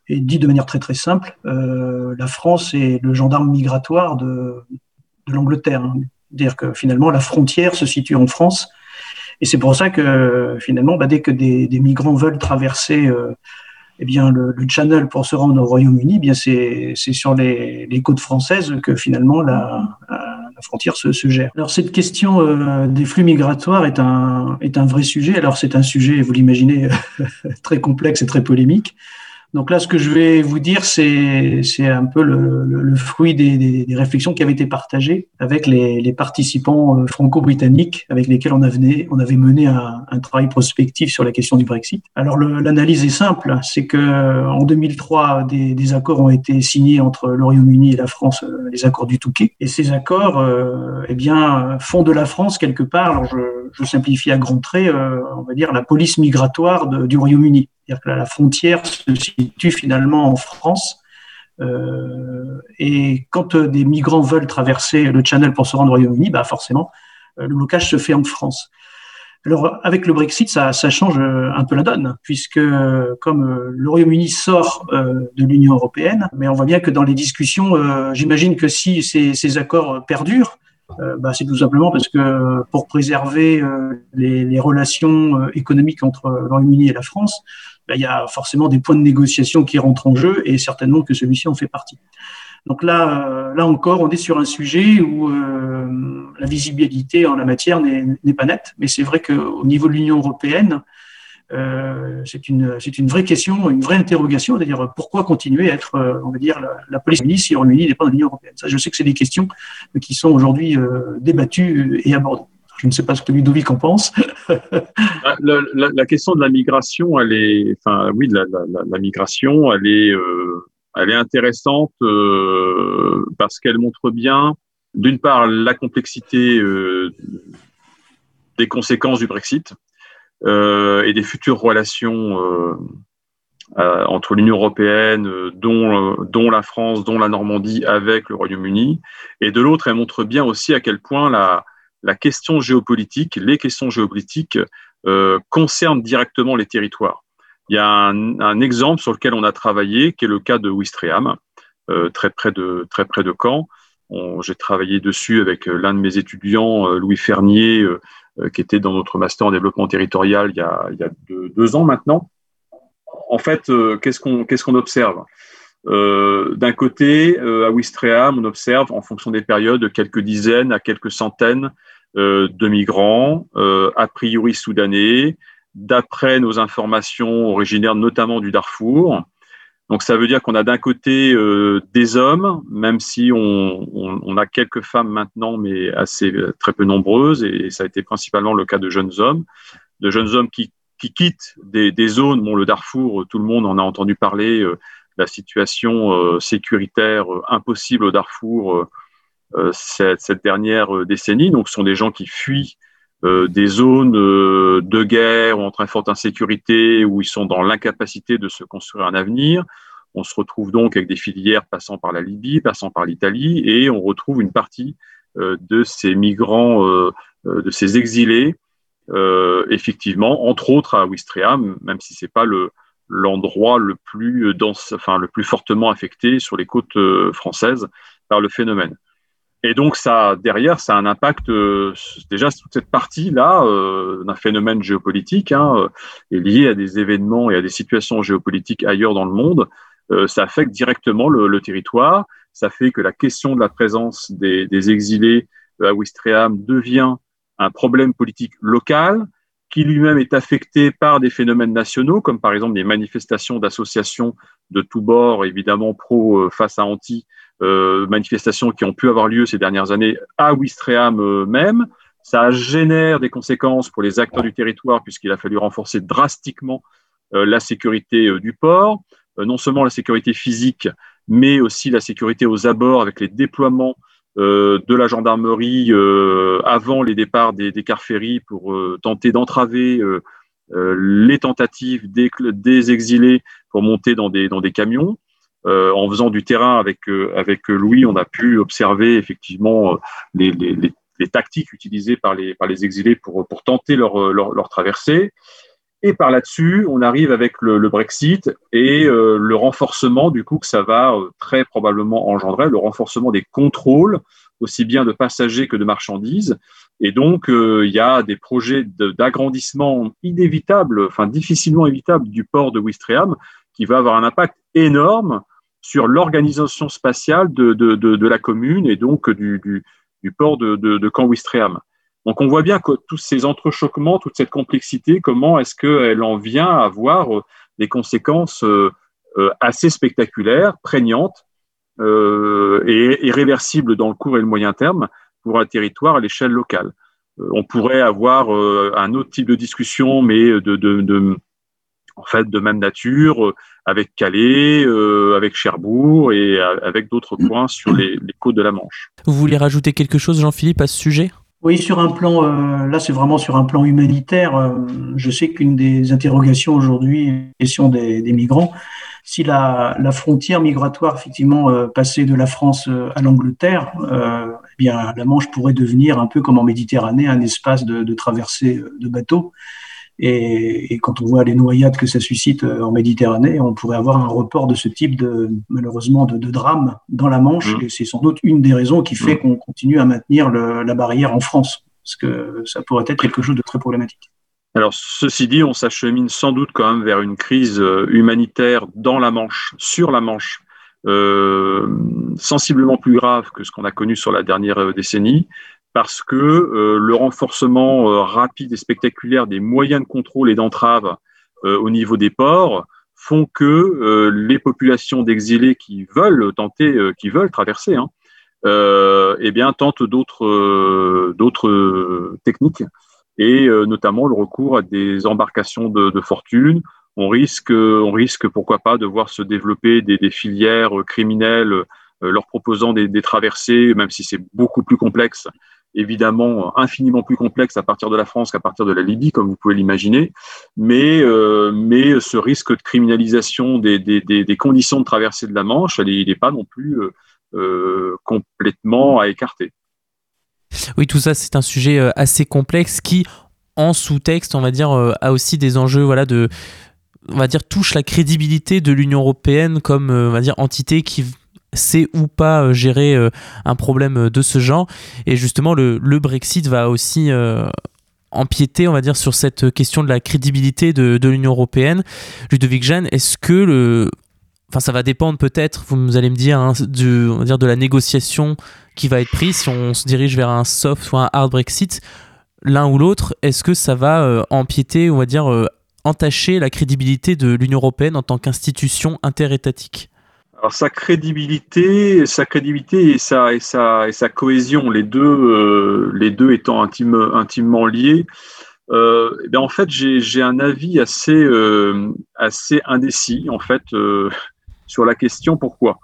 Et dit de manière très très simple, euh, la France est le gendarme migratoire de, de l'Angleterre. Hein. C'est-à-dire que finalement, la frontière se situe en France. Et c'est pour ça que finalement, bah, dès que des, des, migrants veulent traverser euh, eh bien, le, le, channel pour se rendre au Royaume-Uni, eh bien c'est, c'est sur les, les, côtes françaises que finalement la, la frontière se, se, gère. Alors cette question euh, des flux migratoires est un, est un vrai sujet. Alors c'est un sujet, vous l'imaginez, très complexe et très polémique. Donc là, ce que je vais vous dire, c'est un peu le, le, fruit des, des, des, réflexions qui avaient été partagées avec les, les participants euh, franco-britanniques avec lesquels on avait, on avait mené un, un, travail prospectif sur la question du Brexit. Alors l'analyse est simple, c'est que en 2003, des, des, accords ont été signés entre le Royaume-Uni et la France, euh, les accords du Touquet, et ces accords, euh, eh bien, font de la France quelque part, alors je, je simplifie à grands traits, euh, on va dire la police migratoire du Royaume-Uni. C'est-à-dire que la frontière se situe finalement en France. Euh, et quand euh, des migrants veulent traverser le Channel pour se rendre au Royaume-Uni, bah forcément, euh, le blocage se fait en France. Alors, avec le Brexit, ça, ça change euh, un peu la donne, puisque comme le Royaume-Uni sort de l'Union européenne, mais on voit bien que dans les discussions, j'imagine que si ces, accords perdurent, bah, c'est tout simplement parce que pour préserver les relations économiques entre le Royaume-Uni et la France, ben, il y a forcément des points de négociation qui rentrent en jeu et certainement que celui-ci en fait partie. Donc là, euh, là encore, on est sur un sujet où euh, la visibilité en la matière n'est pas nette, mais c'est vrai qu'au niveau de l'Union européenne, euh, c'est une, une vraie question, une vraie interrogation, c'est-à-dire pourquoi continuer à être, euh, on va dire, la, police si on n'est pas dans l'Union européenne? Ça, je sais que c'est des questions qui sont aujourd'hui euh, débattues et abordées. Je ne sais pas ce que Ludovic en pense. Ah, la, question de la migration, elle est, enfin, oui, la, migration, elle est, euh, elle est intéressante euh, parce qu'elle montre bien, d'une part, la complexité euh, des conséquences du Brexit et des futures relations entre l'Union européenne, dont, dont la France, dont la Normandie, avec le Royaume-Uni, et de l'autre, elle montre bien aussi à quel point la la question géopolitique, les questions géopolitiques euh, concernent directement les territoires. Il y a un, exemple sur lequel on a travaillé, qui est le cas de Ouistreham, euh, très près de très près de Caen. J'ai travaillé dessus avec euh, l'un de mes étudiants, Louis Fernier, qui était dans notre master en développement territorial il y a, deux, ans maintenant. En fait, qu'est-ce qu'on observe? D'un côté, à Ouistreham, on observe en fonction des périodes quelques dizaines à quelques centaines de migrants, euh, a priori soudanais, d'après nos informations originaires notamment du Darfour. Donc ça veut dire qu'on a d'un côté euh, des hommes, même si on, on, on, a quelques femmes maintenant, mais assez très peu nombreuses, et ça a été principalement le cas de jeunes hommes, de jeunes hommes qui, qui quittent des, des zones, bon le Darfour, tout le monde en a entendu parler, euh, la situation euh, sécuritaire impossible au Darfour euh, cette, cette, dernière euh, décennie. Donc, ce sont des gens qui fuient euh, des zones de guerre ou en très forte insécurité où ils sont dans l'incapacité de se construire un avenir. On se retrouve donc avec des filières passant par la Libye, passant par l'Italie, et on retrouve une partie de ces migrants, de ces exilés, effectivement, entre autres à Ouistreham, même si c'est pas le, l'endroit le plus dense, enfin le plus fortement affecté sur les côtes françaises par le phénomène. Et donc, ça, derrière, ça a un impact, euh, déjà, toute cette partie-là euh, d'un phénomène géopolitique hein, euh, liée à des événements et à des situations géopolitiques ailleurs dans le monde. ça affecte directement le, territoire. Ça fait que la question de la présence des, des exilés à Ouistreham devient un problème politique local qui lui-même est affecté par des phénomènes nationaux, comme par exemple des manifestations d'associations de tous bords, évidemment pro face à anti, euh, manifestations qui ont pu avoir lieu ces dernières années à Ouistreham euh, même. Ça génère des conséquences pour les acteurs du territoire puisqu'il a fallu renforcer drastiquement euh, la sécurité du port, non seulement la sécurité physique, mais aussi la sécurité aux abords avec les déploiements de la gendarmerie avant les départs des, des ferries pour tenter d'entraver les tentatives des, des, exilés pour monter dans des, dans des camions. Euh, en faisant du terrain avec, euh, avec Louis, on a pu observer effectivement euh, les, les, les, tactiques utilisées par les, par les exilés pour, pour tenter leur, leur, leur traversée. Et par là-dessus, on arrive avec le, Brexit et le renforcement du coup que ça va très probablement engendrer, le renforcement des contrôles, aussi bien de passagers que de marchandises. Et donc, il y a des projets d'agrandissement inévitables, enfin difficilement évitables du port de Wistreham, qui va avoir un impact énorme sur l'organisation spatiale de, la commune et donc du port de, de, Camp Wistreham. Donc on voit bien que tous ces entrechoquements, toute cette complexité, comment est-ce qu'elle en vient à avoir euh, des conséquences euh, euh, assez spectaculaires, prégnantes et irréversibles dans le court et le moyen terme pour un territoire à l'échelle locale. On pourrait avoir un autre type de discussion, mais de, de, de en fait de même nature, avec Calais, euh, avec Cherbourg et avec d'autres points sur les, côtes de la Manche. Vous voulez rajouter quelque chose, Jean-Philippe, à ce sujet? Oui, sur un plan, là c'est vraiment sur un plan humanitaire. je sais qu'une des interrogations aujourd'hui question des, migrants. Si la, frontière migratoire effectivement passait de la France à l'Angleterre, eh bien la Manche pourrait devenir un peu comme en Méditerranée un espace de traversée de bateaux. Et, et, quand on voit les noyades que ça suscite euh, en Méditerranée, on pourrait avoir un report de ce type de malheureusement de, de drame dans la Manche. Mmh. Et c'est sans doute une des raisons qui fait mmh. qu'on continue à maintenir le, la barrière en France, parce que ça pourrait être quelque chose de très problématique. Alors, ceci dit, on s'achemine sans doute quand même vers une crise euh, humanitaire dans la Manche, sur la Manche, euh, sensiblement plus grave que ce qu'on a connu sur la dernière décennie parce que euh, le renforcement euh, rapide et spectaculaire des moyens de contrôle et d'entrave euh, au niveau des ports font que les populations d'exilés qui veulent tenter, qui veulent traverser, hein, eh bien tentent d'autres d'autres techniques et notamment le recours à des embarcations de, de, fortune. On risque, on risque pourquoi pas de voir se développer des, des filières criminelles leur proposant des, des traversées, même si c'est beaucoup plus complexe, évidemment infiniment plus complexe à partir de la France qu'à partir de la Libye, comme vous pouvez l'imaginer, mais, euh, mais ce risque de criminalisation des, des, des, conditions de traversée de la Manche, il n'est pas non plus euh, euh, complètement à écarter. Oui, tout ça, c'est un sujet assez complexe qui, en sous-texte, on va dire, a aussi des enjeux voilà, de on va dire touche la crédibilité de l'Union européenne comme on va dire entité qui sait ou pas euh, gérer euh, un problème euh, de ce genre. Et justement, le, Brexit va aussi empiéter, on va dire, sur cette question de la crédibilité de, l'Union européenne. Ludovic Jeanne, est-ce que le. Enfin, ça va dépendre peut-être, vous allez me dire, hein, on va dire de la négociation qui va être prise si on se dirige vers un soft ou un hard Brexit, l'un ou l'autre. Est-ce que ça va empiéter, on va dire, entacher la crédibilité de l'Union européenne en tant qu'institution interétatique? Alors sa crédibilité, sa crédibilité et sa, et sa, et sa cohésion, les deux, euh, les deux étant intime, intimement liés, euh, eh en fait j'ai un avis assez, euh, assez indécis en fait euh, sur la question pourquoi?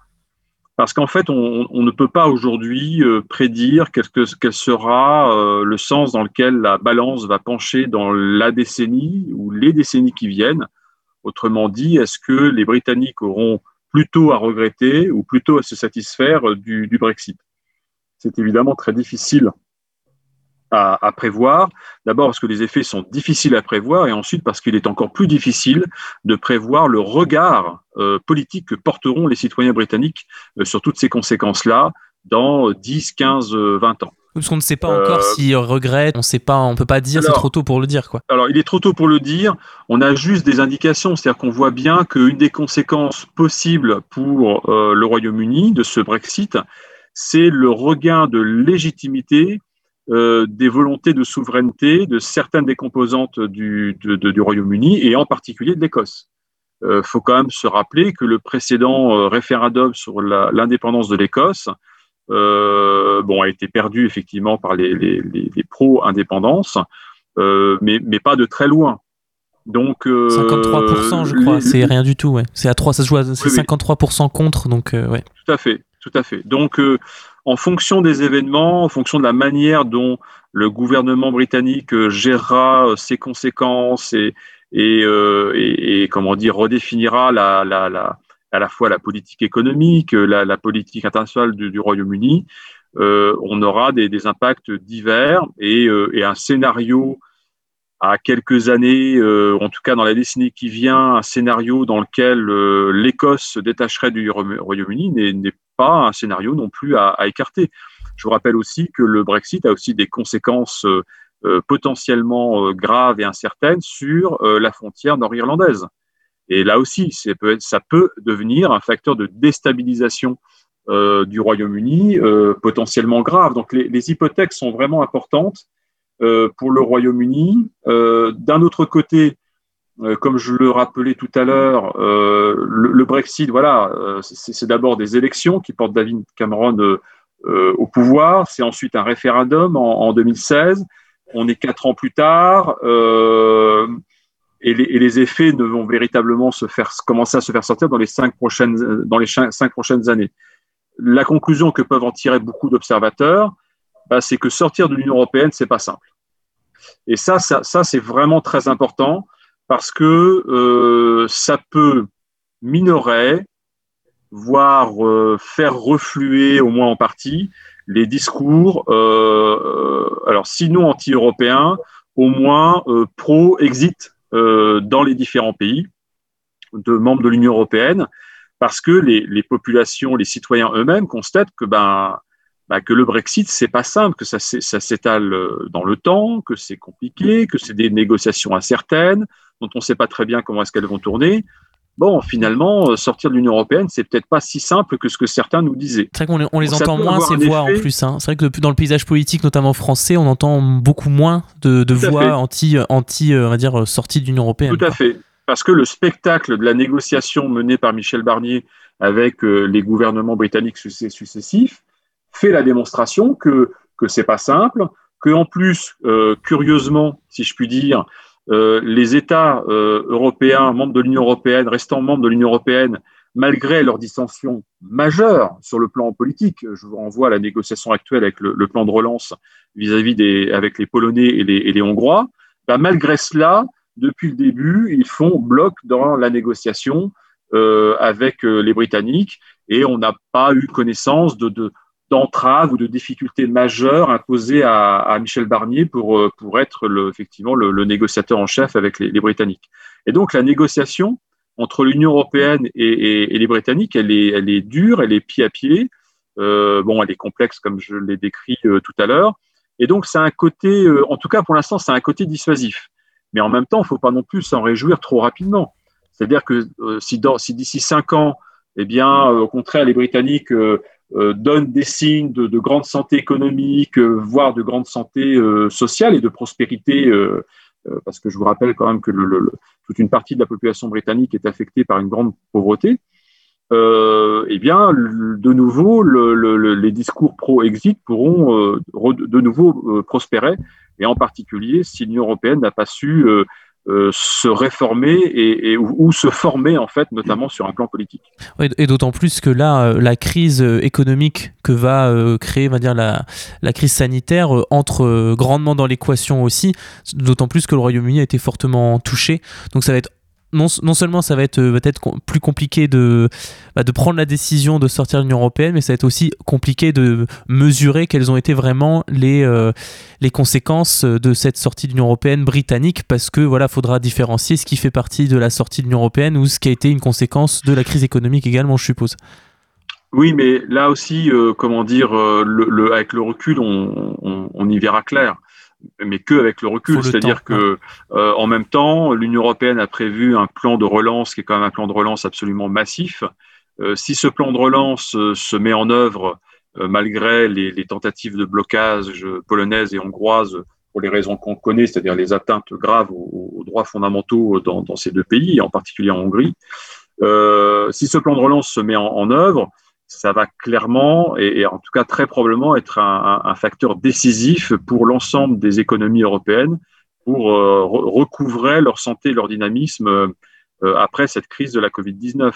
Parce qu'en fait on, ne peut pas aujourd'hui prédire quel, que, quel sera le sens dans lequel la balance va pencher dans la décennie ou les décennies qui viennent. Autrement dit, est-ce que les Britanniques auront plutôt à regretter ou plutôt à se satisfaire du, Brexit. C'est évidemment très difficile à, prévoir. D'abord parce que les effets sont difficiles à prévoir et ensuite parce qu'il est encore plus difficile de prévoir le regard euh, politique que porteront les citoyens britanniques euh, sur toutes ces conséquences-là dans 10, 15, 20 ans. Parce qu'on ne sait pas encore euh, s'ils regrettent, on sait pas, on peut pas dire, c'est trop tôt pour le dire. Quoi. Alors, il est trop tôt pour le dire, on a juste des indications, c'est-à-dire qu'on voit bien qu'une des conséquences possibles pour le Royaume-Uni de ce Brexit, c'est le regain de légitimité euh, des volontés de souveraineté de certaines des composantes du, Royaume-Uni et en particulier de l'Écosse. Il euh, faut quand même se rappeler que le précédent euh, référendum sur l'indépendance de l'Écosse bon, a été perdu effectivement par les, pro-indépendance, mais, mais, pas de très loin. Donc, 53%, je crois, c'est rien du tout. Ouais. C'est à 3, ça se joue à 53% contre, donc ouais. Tout à fait, tout à fait. Donc, en fonction des événements, en fonction de la manière dont le gouvernement britannique euh, gérera euh, ses conséquences et, euh, et, et, comment dire redéfinira la, la, la, à la fois la politique économique, la, la politique internationale du, Royaume-Uni, euh, on aura des, impacts divers et, et, un scénario à quelques années, en tout cas dans la décennie qui vient, un scénario dans lequel l'Écosse se détacherait du Royaume-Uni n'est pas un scénario non plus à, écarter. Je vous rappelle aussi que le Brexit a aussi des conséquences euh, euh, potentiellement euh, graves et incertaines sur la frontière nord-irlandaise. Et là aussi, ça peut devenir un facteur de déstabilisation du Royaume-Uni potentiellement grave. Donc les, hypothèques sont vraiment importantes pour le Royaume-Uni. D'un autre côté, euh, comme je le rappelais tout à l'heure, euh, le, Brexit, voilà, euh, c'est d'abord des élections qui portent David Cameron au pouvoir. C'est ensuite un référendum en, 2016. On est quatre ans plus tard. Et les, et, les, effets ne vont véritablement commencer à se faire sortir dans les cinq prochaines, années. La conclusion que peuvent en tirer beaucoup d'observateurs, bah, c'est que sortir de l'Union européenne, c'est pas simple. Et ça, ça, ça c'est vraiment très important parce que euh, ça peut minorer, voire euh, faire refluer, au moins en partie, les discours, euh, alors sinon anti-européens, au moins pro-exit dans les différents pays de membres de l'Union européenne, parce que les, les, populations, les citoyens eux-mêmes constatent que ben, bah, que le Brexit, c'est pas simple, que ça, ça s'étale dans le temps, que c'est compliqué, que c'est des négociations incertaines, dont on ne sait pas très bien comment est-ce qu'elles vont tourner. Bon, finalement, euh, sortir de l'Union européenne, c'est peut-être pas si simple que ce que certains nous disaient. C'est vrai qu'on les, on les entend moins ces voix en plus. Hein. C'est vrai que dans le paysage politique, notamment français, on entend beaucoup moins de, voix anti, anti, euh, on va dire, euh, sortie de l'Union européenne. Tout à fait, parce que le spectacle de la négociation menée par Michel Barnier avec les gouvernements britanniques successifs fait la démonstration que que c'est pas simple, que en plus, curieusement, si je puis dire, euh, les États euh, européens, membres de l'Union européenne, restant membres de l'Union européenne, malgré leurs dissensions majeures sur le plan politique, je vous renvoie à la négociation actuelle avec le, plan de relance vis-à-vis des, avec les Polonais et les, et les Hongrois, bah, malgré cela, depuis le début, ils font bloc dans la négociation euh, avec euh, les Britanniques et on n'a pas eu connaissance de, de, d'entraves ou de difficultés majeures imposées à, Michel Barnier pour, euh, pour être effectivement le, négociateur en chef avec les, Britanniques. Et donc la négociation entre l'Union européenne et, les Britanniques, elle est, elle est dure, elle est pied à pied. Euh, bon, elle est complexe comme je l'ai décrit euh, tout à l'heure. Et donc c'est un côté, en tout cas pour l'instant, c'est un côté dissuasif. Mais en même temps, il ne faut pas non plus s'en réjouir trop rapidement. C'est-à-dire que si, d'ici cinq ans, eh bien, au contraire, les Britanniques donne des signes de, de, grande santé économique, euh, voire de grande santé euh, sociale et de prospérité, parce que je vous rappelle quand même que toute une partie de la population britannique est affectée par une grande pauvreté. Euh, eh bien, de nouveau, le, les discours pro-exit pourront de nouveau prospérer, et en particulier si l'Union européenne n'a pas su euh, se réformer et, ou, se former en fait notamment sur un plan politique. et d'autant plus que là euh, la crise euh, économique que va créer va dire la, la crise sanitaire entre grandement dans l'équation aussi d'autant plus que le Royaume-Uni a été fortement touché donc ça va être non, non, seulement ça va être euh, peut-être plus compliqué de, bah, de prendre la décision de sortir de l'Union européenne, mais ça va être aussi compliqué de mesurer quelles ont été vraiment les, euh, les conséquences de cette sortie de l'Union européenne britannique, parce que voilà, faudra différencier ce qui fait partie de la sortie de l'Union européenne ou ce qui a été une conséquence de la crise économique également, je suppose. Oui, mais là aussi, euh, comment dire, le, avec le recul, on, on y verra clair mais que avec le recul. C'est-à-dire que euh, en même temps, l'Union européenne a prévu un plan de relance qui est quand même un plan de relance absolument massif. Euh, si ce plan de relance euh, se met en œuvre malgré les, les, tentatives de blocage polonaises et hongroises pour les raisons qu'on connaît, c'est-à-dire les atteintes graves aux, aux droits fondamentaux dans, dans, ces deux pays, en particulier en Hongrie, si ce plan de relance se met en, en œuvre, ça va clairement et, en tout cas très probablement être un, facteur décisif pour l'ensemble des économies européennes pour euh, recouvrer leur santé, leur dynamisme euh, après cette crise de la Covid-19.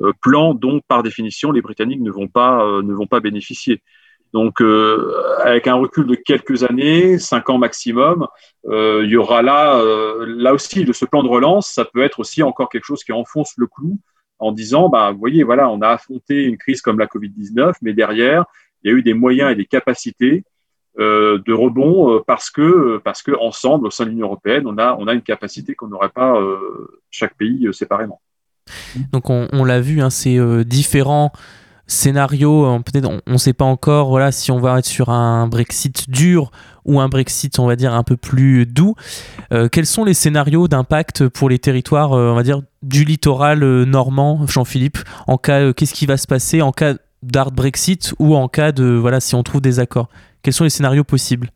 Euh, plan dont, par définition, les Britanniques ne vont pas, ne vont pas bénéficier. Donc, avec un recul de quelques années, cinq ans maximum, il y aura là, là aussi, de ce plan de relance, ça peut être aussi encore quelque chose qui enfonce le clou en disant, bah, vous voyez, voilà, on a affronté une crise comme la Covid-19, mais derrière, il y a eu des moyens et des capacités euh, de rebond euh, parce que parce que ensemble, au sein de l'Union européenne, on a on a une capacité qu'on n'aurait pas euh, chaque pays séparément. Donc on, on l'a vu, hein, c'est différent scénario, euh, peut-être on ne sait pas encore voilà, si on va être sur un Brexit dur ou un Brexit, on va dire, un peu plus doux. Euh, quels sont les scénarios d'impact pour les territoires, euh, on va dire, du littoral normand, Jean-Philippe En cas, qu'est-ce qui va se passer en cas d'hard Brexit ou en cas de, voilà, si on trouve des accords? Quels sont les scénarios possibles?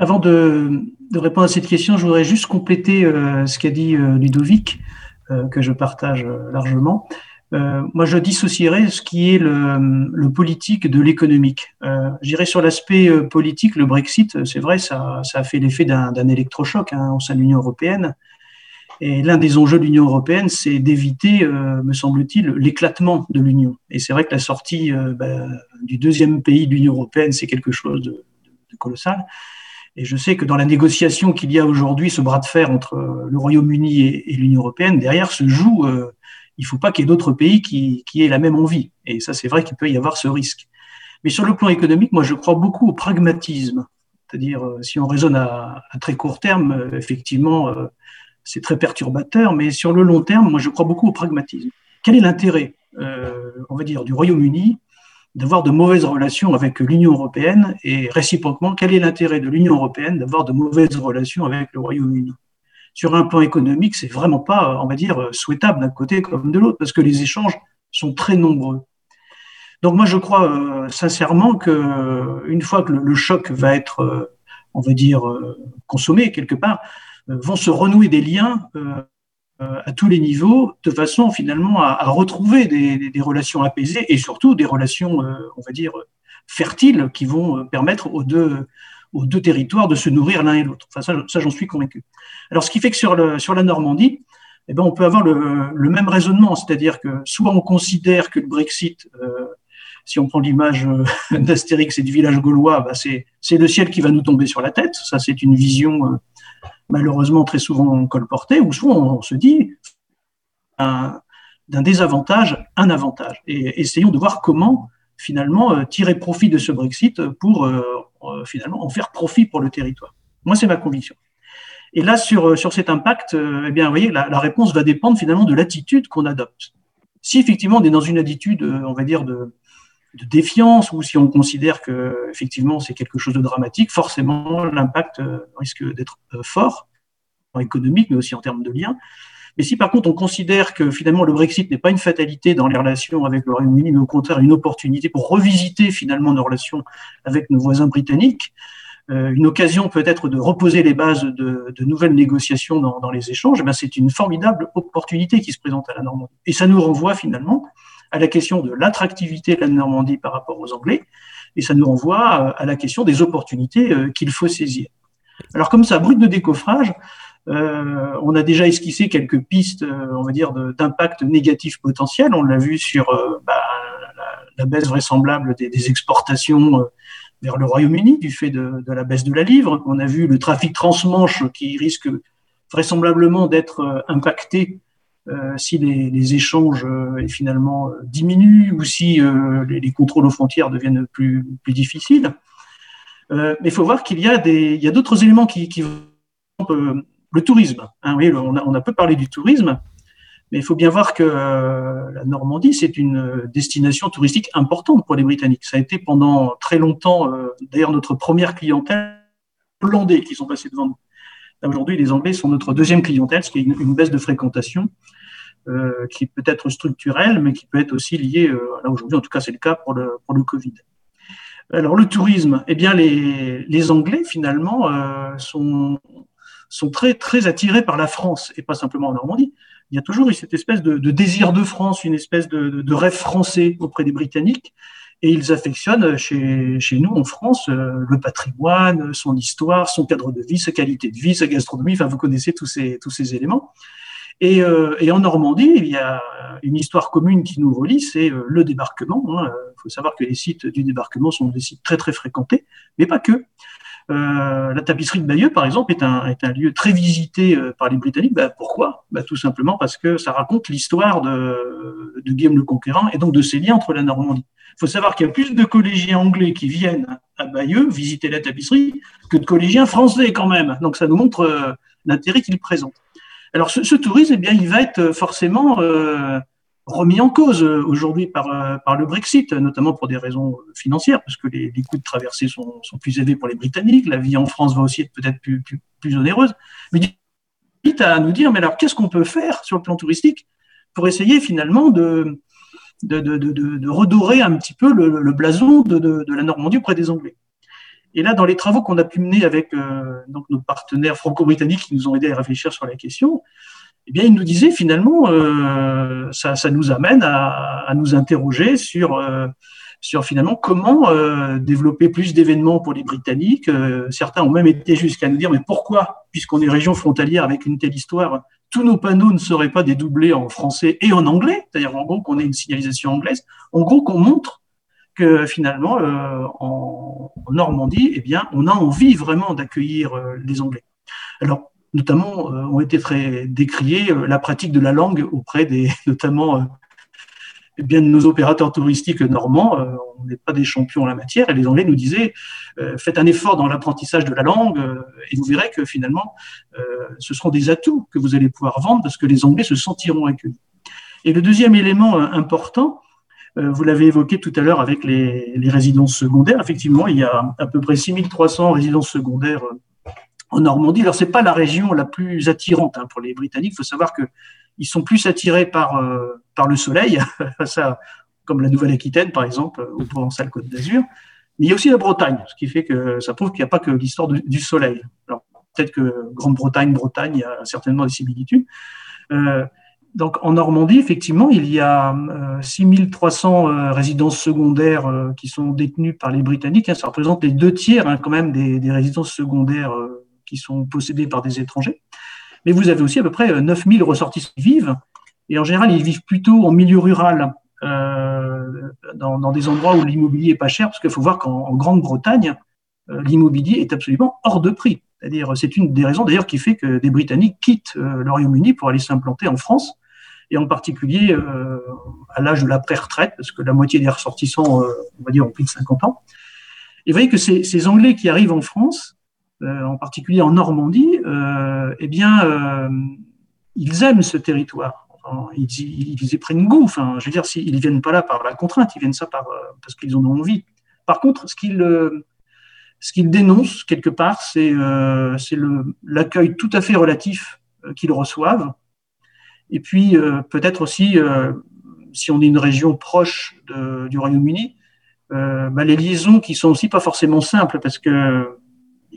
Avant de, répondre à cette question, je voudrais juste compléter ce qu'a dit Ludovic, que je partage largement. Euh, moi, je dissocierais ce qui est le, le politique de l'économique. Euh, J'irais sur l'aspect euh, politique, le Brexit, c'est vrai, ça, ça, a fait l'effet d'un électrochoc hein, au sein de l'Union européenne. Et l'un des enjeux de l'Union européenne, c'est d'éviter, euh, me semble-t-il, l'éclatement de l'Union. Et c'est vrai que la sortie euh, ben, du deuxième pays de l'Union européenne, c'est quelque chose de, de, colossal. Et je sais que dans la négociation qu'il y a aujourd'hui, ce bras de fer entre le Royaume-Uni et l'Union européenne, derrière se joue euh, il ne faut pas qu'il y ait d'autres pays qui, aient la même envie. Et ça, c'est vrai qu'il peut y avoir ce risque. Mais sur le plan économique, moi, je crois beaucoup au pragmatisme. C'est-à-dire, euh, si on raisonne à, très court terme, euh, effectivement, euh, c'est très perturbateur, mais sur le long terme, moi, je crois beaucoup au pragmatisme. Quel est l'intérêt, on va dire, du Royaume-Uni d'avoir de mauvaises relations avec l'Union européenne? Et réciproquement, quel est l'intérêt de l'Union européenne d'avoir de mauvaises relations avec le Royaume-Uni? Sur un plan économique, c'est vraiment pas, on va dire, souhaitable d'un côté comme de l'autre, parce que les échanges sont très nombreux. Donc moi, je crois euh, sincèrement que euh, une fois que le, choc va être, euh, on va dire, euh, consommé quelque part, euh, vont se renouer des liens euh, à tous les niveaux, de façon finalement à, retrouver des, des, relations apaisées et surtout des relations, on va dire, fertiles qui vont permettre aux deux aux deux territoires de se nourrir l'un et l'autre. Enfin, ça, j'en suis convaincu. Alors, ce qui fait que sur, la Normandie, eh ben, on peut avoir le, même raisonnement, c'est-à-dire que soit on considère que le Brexit, euh, si on prend l'image euh, d'Astérix et du village gaulois, bah c'est, le ciel qui va nous tomber sur la tête. Ça, c'est une vision euh, malheureusement très souvent colportée, ou soit on, se dit un, d'un désavantage un avantage. Et essayons de voir comment finalement tirer profit de ce Brexit pour euh, euh, finalement en faire profit pour le territoire. Moi, c'est ma conviction. Et là, sur, sur cet impact, eh bien, vous voyez, la, réponse va dépendre finalement de l'attitude qu'on adopte. Si effectivement on est dans une attitude, on va dire, de, de défiance, ou si on considère que effectivement c'est quelque chose de dramatique, forcément l'impact risque d'être fort, économique, mais aussi en termes de liens. Mais si par contre on considère que finalement le Brexit n'est pas une fatalité dans les relations avec le Royaume-Uni, mais au contraire une opportunité pour revisiter finalement nos relations avec nos voisins britanniques, euh, une occasion peut-être de reposer les bases de, nouvelles négociations dans, les échanges, ben c'est une formidable opportunité qui se présente à la Normandie. Et ça nous renvoie finalement à la question de l'attractivité de la Normandie par rapport aux Anglais, et ça nous renvoie à la question des opportunités euh, qu'il faut saisir. Alors comme ça, brut de décoffrage, on a déjà esquissé quelques pistes, euh, on va dire, d'impact négatif potentiel. On l'a vu sur euh, bah, la, baisse vraisemblable des, exportations vers le Royaume-Uni du fait de, la baisse de la livre. On a vu le trafic transmanche qui risque vraisemblablement d'être impacté si les, échanges finalement diminuent ou si les, contrôles aux frontières deviennent plus, difficiles. mais il faut voir qu'il y a d'autres éléments qui, qui le tourisme. Hein, oui, on, a, on a peu parlé du tourisme. Mais il faut bien voir que euh, la Normandie, c'est une destination touristique importante pour les Britanniques. Ça a été pendant très longtemps, euh, d'ailleurs, notre première clientèle, les Hollandais qui sont passés devant nous. Aujourd'hui, les Anglais sont notre deuxième clientèle, ce qui est une, baisse de fréquentation euh, qui peut être structurelle, mais qui peut être aussi liée, là aujourd'hui, en tout cas, c'est le cas pour le, pour le Covid. Alors, le tourisme, eh bien, les, les Anglais, finalement, sont, sont très, très attirés par la France et pas simplement en Normandie il y a toujours eu cette espèce de, désir de France, une espèce de, rêve français auprès des Britanniques. Et ils affectionnent chez, chez nous en France euh, le patrimoine, son histoire, son cadre de vie, sa qualité de vie, sa gastronomie. Enfin, vous connaissez tous ces, tous ces éléments. Et, euh, et, en Normandie, il y a une histoire commune qui nous relie, c'est euh, le débarquement. Il hein. faut savoir que les sites du débarquement sont des sites très très fréquentés, mais pas que. Euh, la tapisserie de Bayeux, par exemple, est un, est un lieu très visité euh, par les Britanniques. Bah, pourquoi? Bah, Tout simplement parce que ça raconte l'histoire de, de Guillaume le Conquérant et donc de ses liens entre la Normandie. Il faut savoir qu'il y a plus de collégiens anglais qui viennent à Bayeux visiter la tapisserie que de collégiens français quand même. Donc ça nous montre euh, l'intérêt qu'il présente. Alors ce, ce, tourisme, eh bien, il va être forcément euh, remis en cause euh, aujourd'hui par, euh, par le Brexit, notamment pour des raisons financières, parce que les, les coûts de traversée sont, sont, plus élevés pour les Britanniques, la vie en France va aussi être peut-être plus, plus, plus, onéreuse. Mais vite à nous dire, mais alors qu'est-ce qu'on peut faire sur le plan touristique pour essayer finalement de, de, de, de, redorer un petit peu le, le blason de, de, la Normandie auprès des Anglais? Et là, dans les travaux qu'on a pu mener avec euh, donc nos partenaires franco-britanniques qui nous ont aidés à réfléchir sur la question, eh bien, il nous disait finalement, euh, ça, ça, nous amène à, à nous interroger sur, euh, sur finalement comment euh, développer plus d'événements pour les Britanniques. Euh, certains ont même été jusqu'à nous dire, mais pourquoi, puisqu'on est région frontalière avec une telle histoire, tous nos panneaux ne seraient pas dédoublés en français et en anglais, c'est-à-dire en gros qu'on ait une signalisation anglaise, en gros qu'on montre que finalement, euh, en, en, Normandie, eh bien, on a envie vraiment d'accueillir les Anglais. Alors, notamment euh, ont été très décriés euh, la pratique de la langue auprès des, notamment euh, eh bien, de nos opérateurs touristiques normands. on n'est pas des champions en la matière et les Anglais nous disaient faites un effort dans l'apprentissage de la langue et vous verrez que finalement ce seront des atouts que vous allez pouvoir vendre parce que les Anglais se sentiront accueillis. Et le deuxième élément important, vous l'avez évoqué tout à l'heure avec les, les, résidences secondaires. Effectivement, il y a à peu près 6300 résidences secondaires en Normandie. Alors, c'est pas la région la plus attirante hein, pour les Britanniques. Il faut savoir que ils sont plus attirés par euh, par le soleil, ça, comme la Nouvelle-Aquitaine par exemple, ou Provençal-Côte d'Azur. Mais il y a aussi la Bretagne, ce qui fait que ça prouve qu'il n'y a pas que l'histoire du soleil. Alors, peut-être que Grande-Bretagne, Bretagne, il y a certainement des similitudes. Euh, donc en Normandie, effectivement, il y a euh, 6300 euh, résidences secondaires euh, qui sont détenues par les Britanniques. Hein, ça représente les deux tiers hein, quand même des, des résidences secondaires qui sont possédés par des étrangers. Mais vous avez aussi à peu près 9000 euh, ressortissants qui vivent, et en général, ils vivent plutôt en milieu rural, euh, dans, dans, des endroits où l'immobilier est pas cher, parce qu'il faut voir qu'en Grande-Bretagne, euh, l'immobilier est absolument hors de prix. C'est-à-dire, c'est une des raisons d'ailleurs qui fait que des Britanniques quittent euh, le Royaume-Uni pour aller s'implanter en France, et en particulier à l'âge de la pré-retraite, parce que la moitié des ressortissants, on va dire, ont plus de 50 ans. Et vous voyez que ces, ces Anglais qui arrivent en France, en particulier en Normandie, euh, eh bien, euh, ils aiment ce territoire. Ils, ils, y prennent goût. Enfin, je veux dire, s'ils ne viennent pas là par la contrainte, ils viennent ça par, parce qu'ils en ont envie. Par contre, ce qu'ils ce qu'ils dénoncent quelque part, c'est euh, l'accueil tout à fait relatif qu'ils reçoivent. Et puis peut-être aussi, euh, si on est une région proche de, du Royaume-Uni, euh, bah, les liaisons qui sont aussi pas forcément simples parce que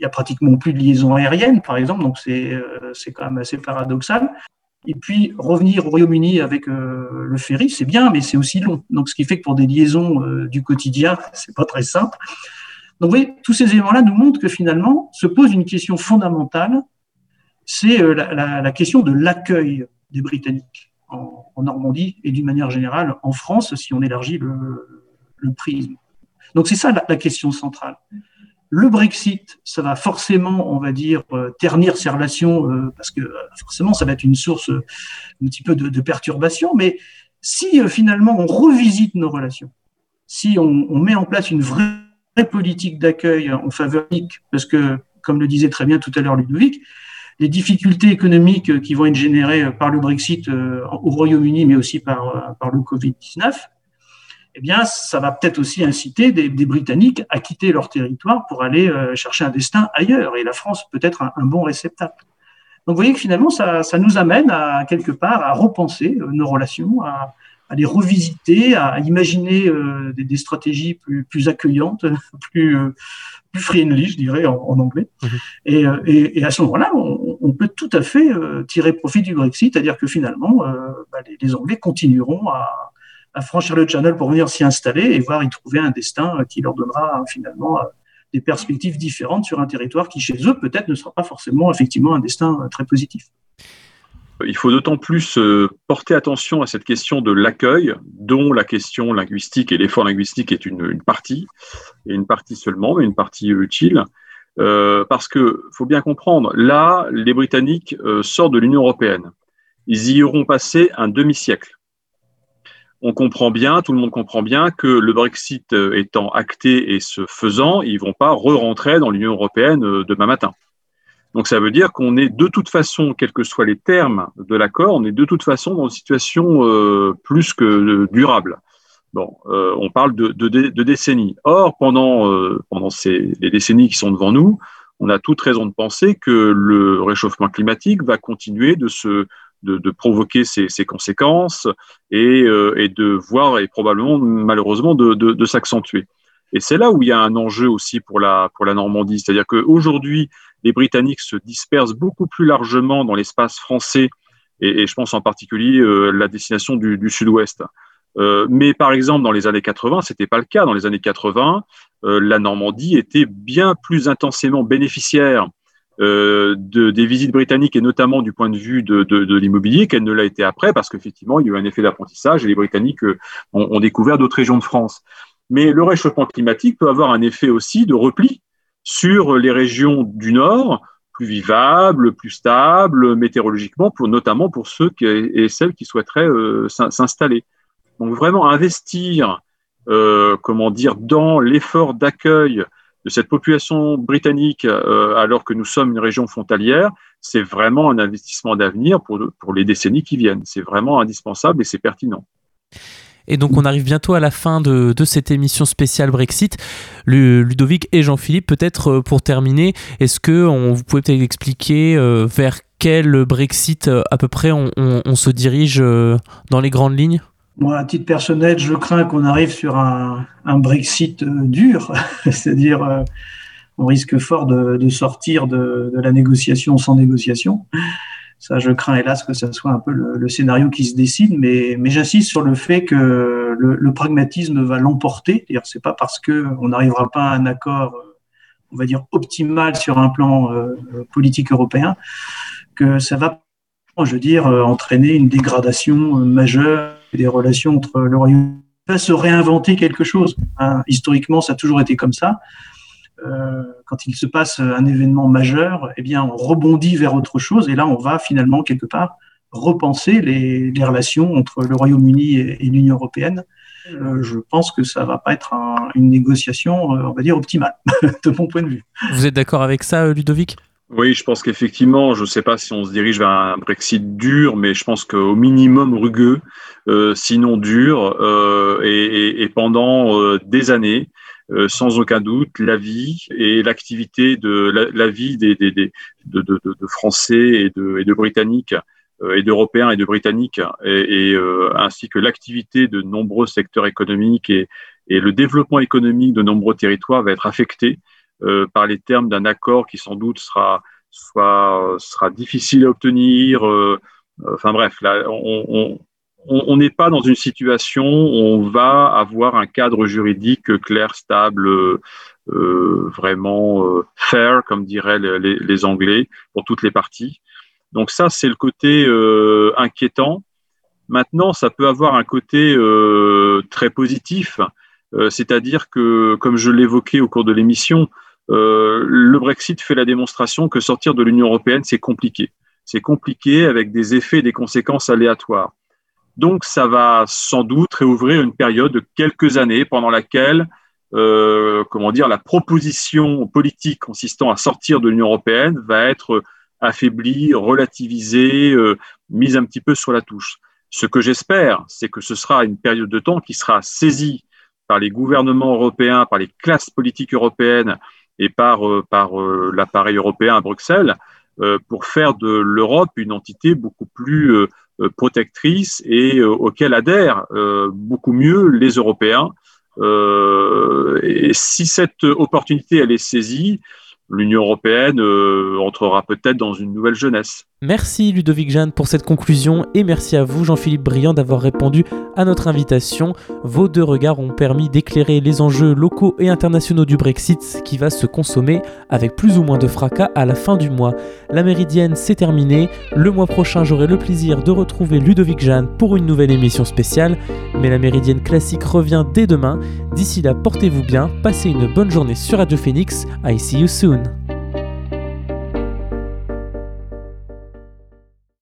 il y a pratiquement plus de liaison aérienne, par exemple, donc c'est euh, c'est quand même assez paradoxal. Et puis revenir au Royaume-Uni avec euh, le ferry, c'est bien, mais c'est aussi long. Donc ce qui fait que pour des liaisons euh, du quotidien, c'est pas très simple. Donc vous voyez, tous ces éléments-là nous montrent que finalement se pose une question fondamentale, c'est la, question de l'accueil des Britanniques en, Normandie et d'une manière générale en France, si on élargit le, prisme. Donc c'est ça la question centrale. Le Brexit, ça va forcément, on va dire, ternir ces relations parce que forcément, ça va être une source un petit peu de, perturbation. Mais si finalement on revisite nos relations, si on, met en place une vraie politique d'accueil en faveur parce que, comme le disait très bien tout à l'heure Ludovic, les difficultés économiques qui vont être générées par le Brexit euh, au Royaume-Uni, mais aussi par, euh, par le Covid-19, eh bien, ça va peut-être aussi inciter des, Britanniques à quitter leur territoire pour aller euh, chercher un destin ailleurs. Et la France peut être un, bon réceptacle. Donc, vous voyez que finalement, ça, ça, nous amène à quelque part à repenser nos relations, à, à les revisiter, à imaginer euh, des, stratégies plus, plus accueillantes, plus, euh, plus friendly, je dirais, en, anglais. Mhm. Euh, et, et, à ce moment-là, on, peut tout à fait tirer profit du Brexit, c'est-à-dire que finalement, bah, les, Anglais continueront à, à, franchir le channel pour venir s'y installer et voir y trouver un destin qui leur donnera finalement des perspectives différentes sur un territoire qui, chez eux, peut-être ne sera pas forcément effectivement un destin très positif. Il faut d'autant plus euh, porter attention à cette question de l'accueil, dont la question linguistique et l'effort linguistique est une, partie, et une partie seulement, mais une partie utile. Euh, parce que faut bien comprendre, là, les Britanniques euh, sortent de l'Union européenne. Ils y auront passé un demi-siècle. On comprend bien, tout le monde comprend bien que le Brexit étant acté et se faisant, ils vont pas re-rentrer dans l'Union européenne demain matin. Donc ça veut dire qu'on est de toute façon, quels que soient les termes de l'accord, on est de toute façon dans une situation euh, plus que durable. Bon, euh, on parle de, de, de, décennies. Or, pendant, euh, pendant ces, les décennies qui sont devant nous, on a toute raison de penser que le réchauffement climatique va continuer de se de, de provoquer ses, conséquences et, et, de voir et probablement malheureusement de, de s'accentuer. Et c'est là où il y a un enjeu aussi pour la pour la Normandie, c'est-à-dire qu'aujourd'hui les Britanniques se dispersent beaucoup plus largement dans l'espace français, et, je pense en particulier euh, la destination du, sud-ouest. Euh, mais par exemple, dans les années 80, c'était pas le cas. Dans les années 80, euh, la Normandie était bien plus intensément bénéficiaire de, des visites britanniques et notamment du point de vue de, de, l'immobilier qu'elle ne l'a été après parce qu'effectivement, il y a eu un effet d'apprentissage et les Britanniques ont, ont découvert d'autres régions de France. Mais le réchauffement climatique peut avoir un effet aussi de repli sur les régions du nord, plus vivables, plus stables météorologiquement, pour, notamment pour ceux qui, et celles qui souhaiteraient euh, s'installer. Donc vraiment investir, euh, comment dire, dans l'effort d'accueil de cette population britannique euh, alors que nous sommes une région frontalière, c'est vraiment un investissement d'avenir pour, pour les décennies qui viennent. C'est vraiment indispensable et c'est pertinent. Et donc on arrive bientôt à la fin de, cette émission spéciale Brexit. Ludovic et Jean-Philippe, peut-être euh, pour terminer, est-ce que vous pouvez peut-être expliquer euh, vers quel Brexit à peu près on, se dirige dans les grandes lignes? Moi, à titre personnel, je crains qu'on arrive sur un, Brexit dur, c'est-à-dire on risque fort de, sortir de, la négociation sans négociation. Ça, je crains hélas que ça soit un peu le, scénario qui se dessine, mais, mais j'insiste sur le fait que le, pragmatisme va l'emporter. C'est-à-dire, c'est pas parce que on n'arrivera pas à un accord, on va dire optimal sur un plan euh, politique européen, que ça va, je veux dire, euh, entraîner une dégradation euh, majeure des relations entre le Royaume-Uni. Va se réinventer quelque chose. Hein. Historiquement, ça a toujours été comme ça. Euh, quand il se passe un événement majeur, eh bien, on rebondit vers autre chose et là, on va finalement quelque part repenser les, relations entre le Royaume-Uni et, l'Union européenne. Euh, je pense que ça va pas être une négociation, euh, on va dire, optimale, de mon point de vue. Vous êtes d'accord avec ça, Ludovic? Oui, je pense qu'effectivement, je ne sais pas si on se dirige vers un Brexit dur, mais je pense qu'au minimum rugueux, sinon dur, et, pendant des années, euh, sans aucun doute la vie et l'activité de la, vie des, des, des de, de, de, Français et de, et de Britanniques euh, et d'Européens et de Britanniques, et, et euh, ainsi que l'activité de nombreux secteurs économiques et, et, le développement économique de nombreux territoires va être affecté par les termes d'un accord qui sans doute sera soit sera difficile à obtenir. enfin bref, là, on, n'est pas dans une situation où on va avoir un cadre juridique clair, stable, euh, vraiment euh, fair, comme diraient les, Anglais, pour toutes les parties. Donc ça, c'est le côté euh, inquiétant. Maintenant, ça peut avoir un côté très positif, c'est-à-dire que, comme je l'évoquais au cours de l'émission, le Brexit fait la démonstration que sortir de l'Union européenne, c'est compliqué. C'est compliqué avec des effets et des conséquences aléatoires. Donc, ça va sans doute réouvrir une période de quelques années pendant laquelle, euh, comment dire, la proposition politique consistant à sortir de l'Union européenne va être affaiblie, relativisée, euh, mise un petit peu sur la touche. Ce que j'espère, c'est que ce sera une période de temps qui sera saisie par les gouvernements européens, par les classes politiques européennes et par, euh, euh, l'appareil européen à Bruxelles euh, pour faire de l'Europe une entité beaucoup plus protectrice et auquel adhèrent beaucoup mieux les Européens. et si cette opportunité est saisie, l'Union européenne entrera peut-être dans une nouvelle jeunesse. Merci Ludovic Jeanne pour cette conclusion et merci à vous Jean-Philippe Briand d'avoir répondu à notre invitation. Vos deux regards ont permis d'éclairer les enjeux locaux et internationaux du Brexit qui va se consommer avec plus ou moins de fracas à la fin du mois. La méridienne c'est terminé. Le mois prochain j'aurai le plaisir de retrouver Ludovic Jeanne pour une nouvelle émission spéciale. Mais la méridienne classique revient dès demain. D'ici là portez-vous bien, passez une bonne journée sur Radio Phoenix. I see you soon.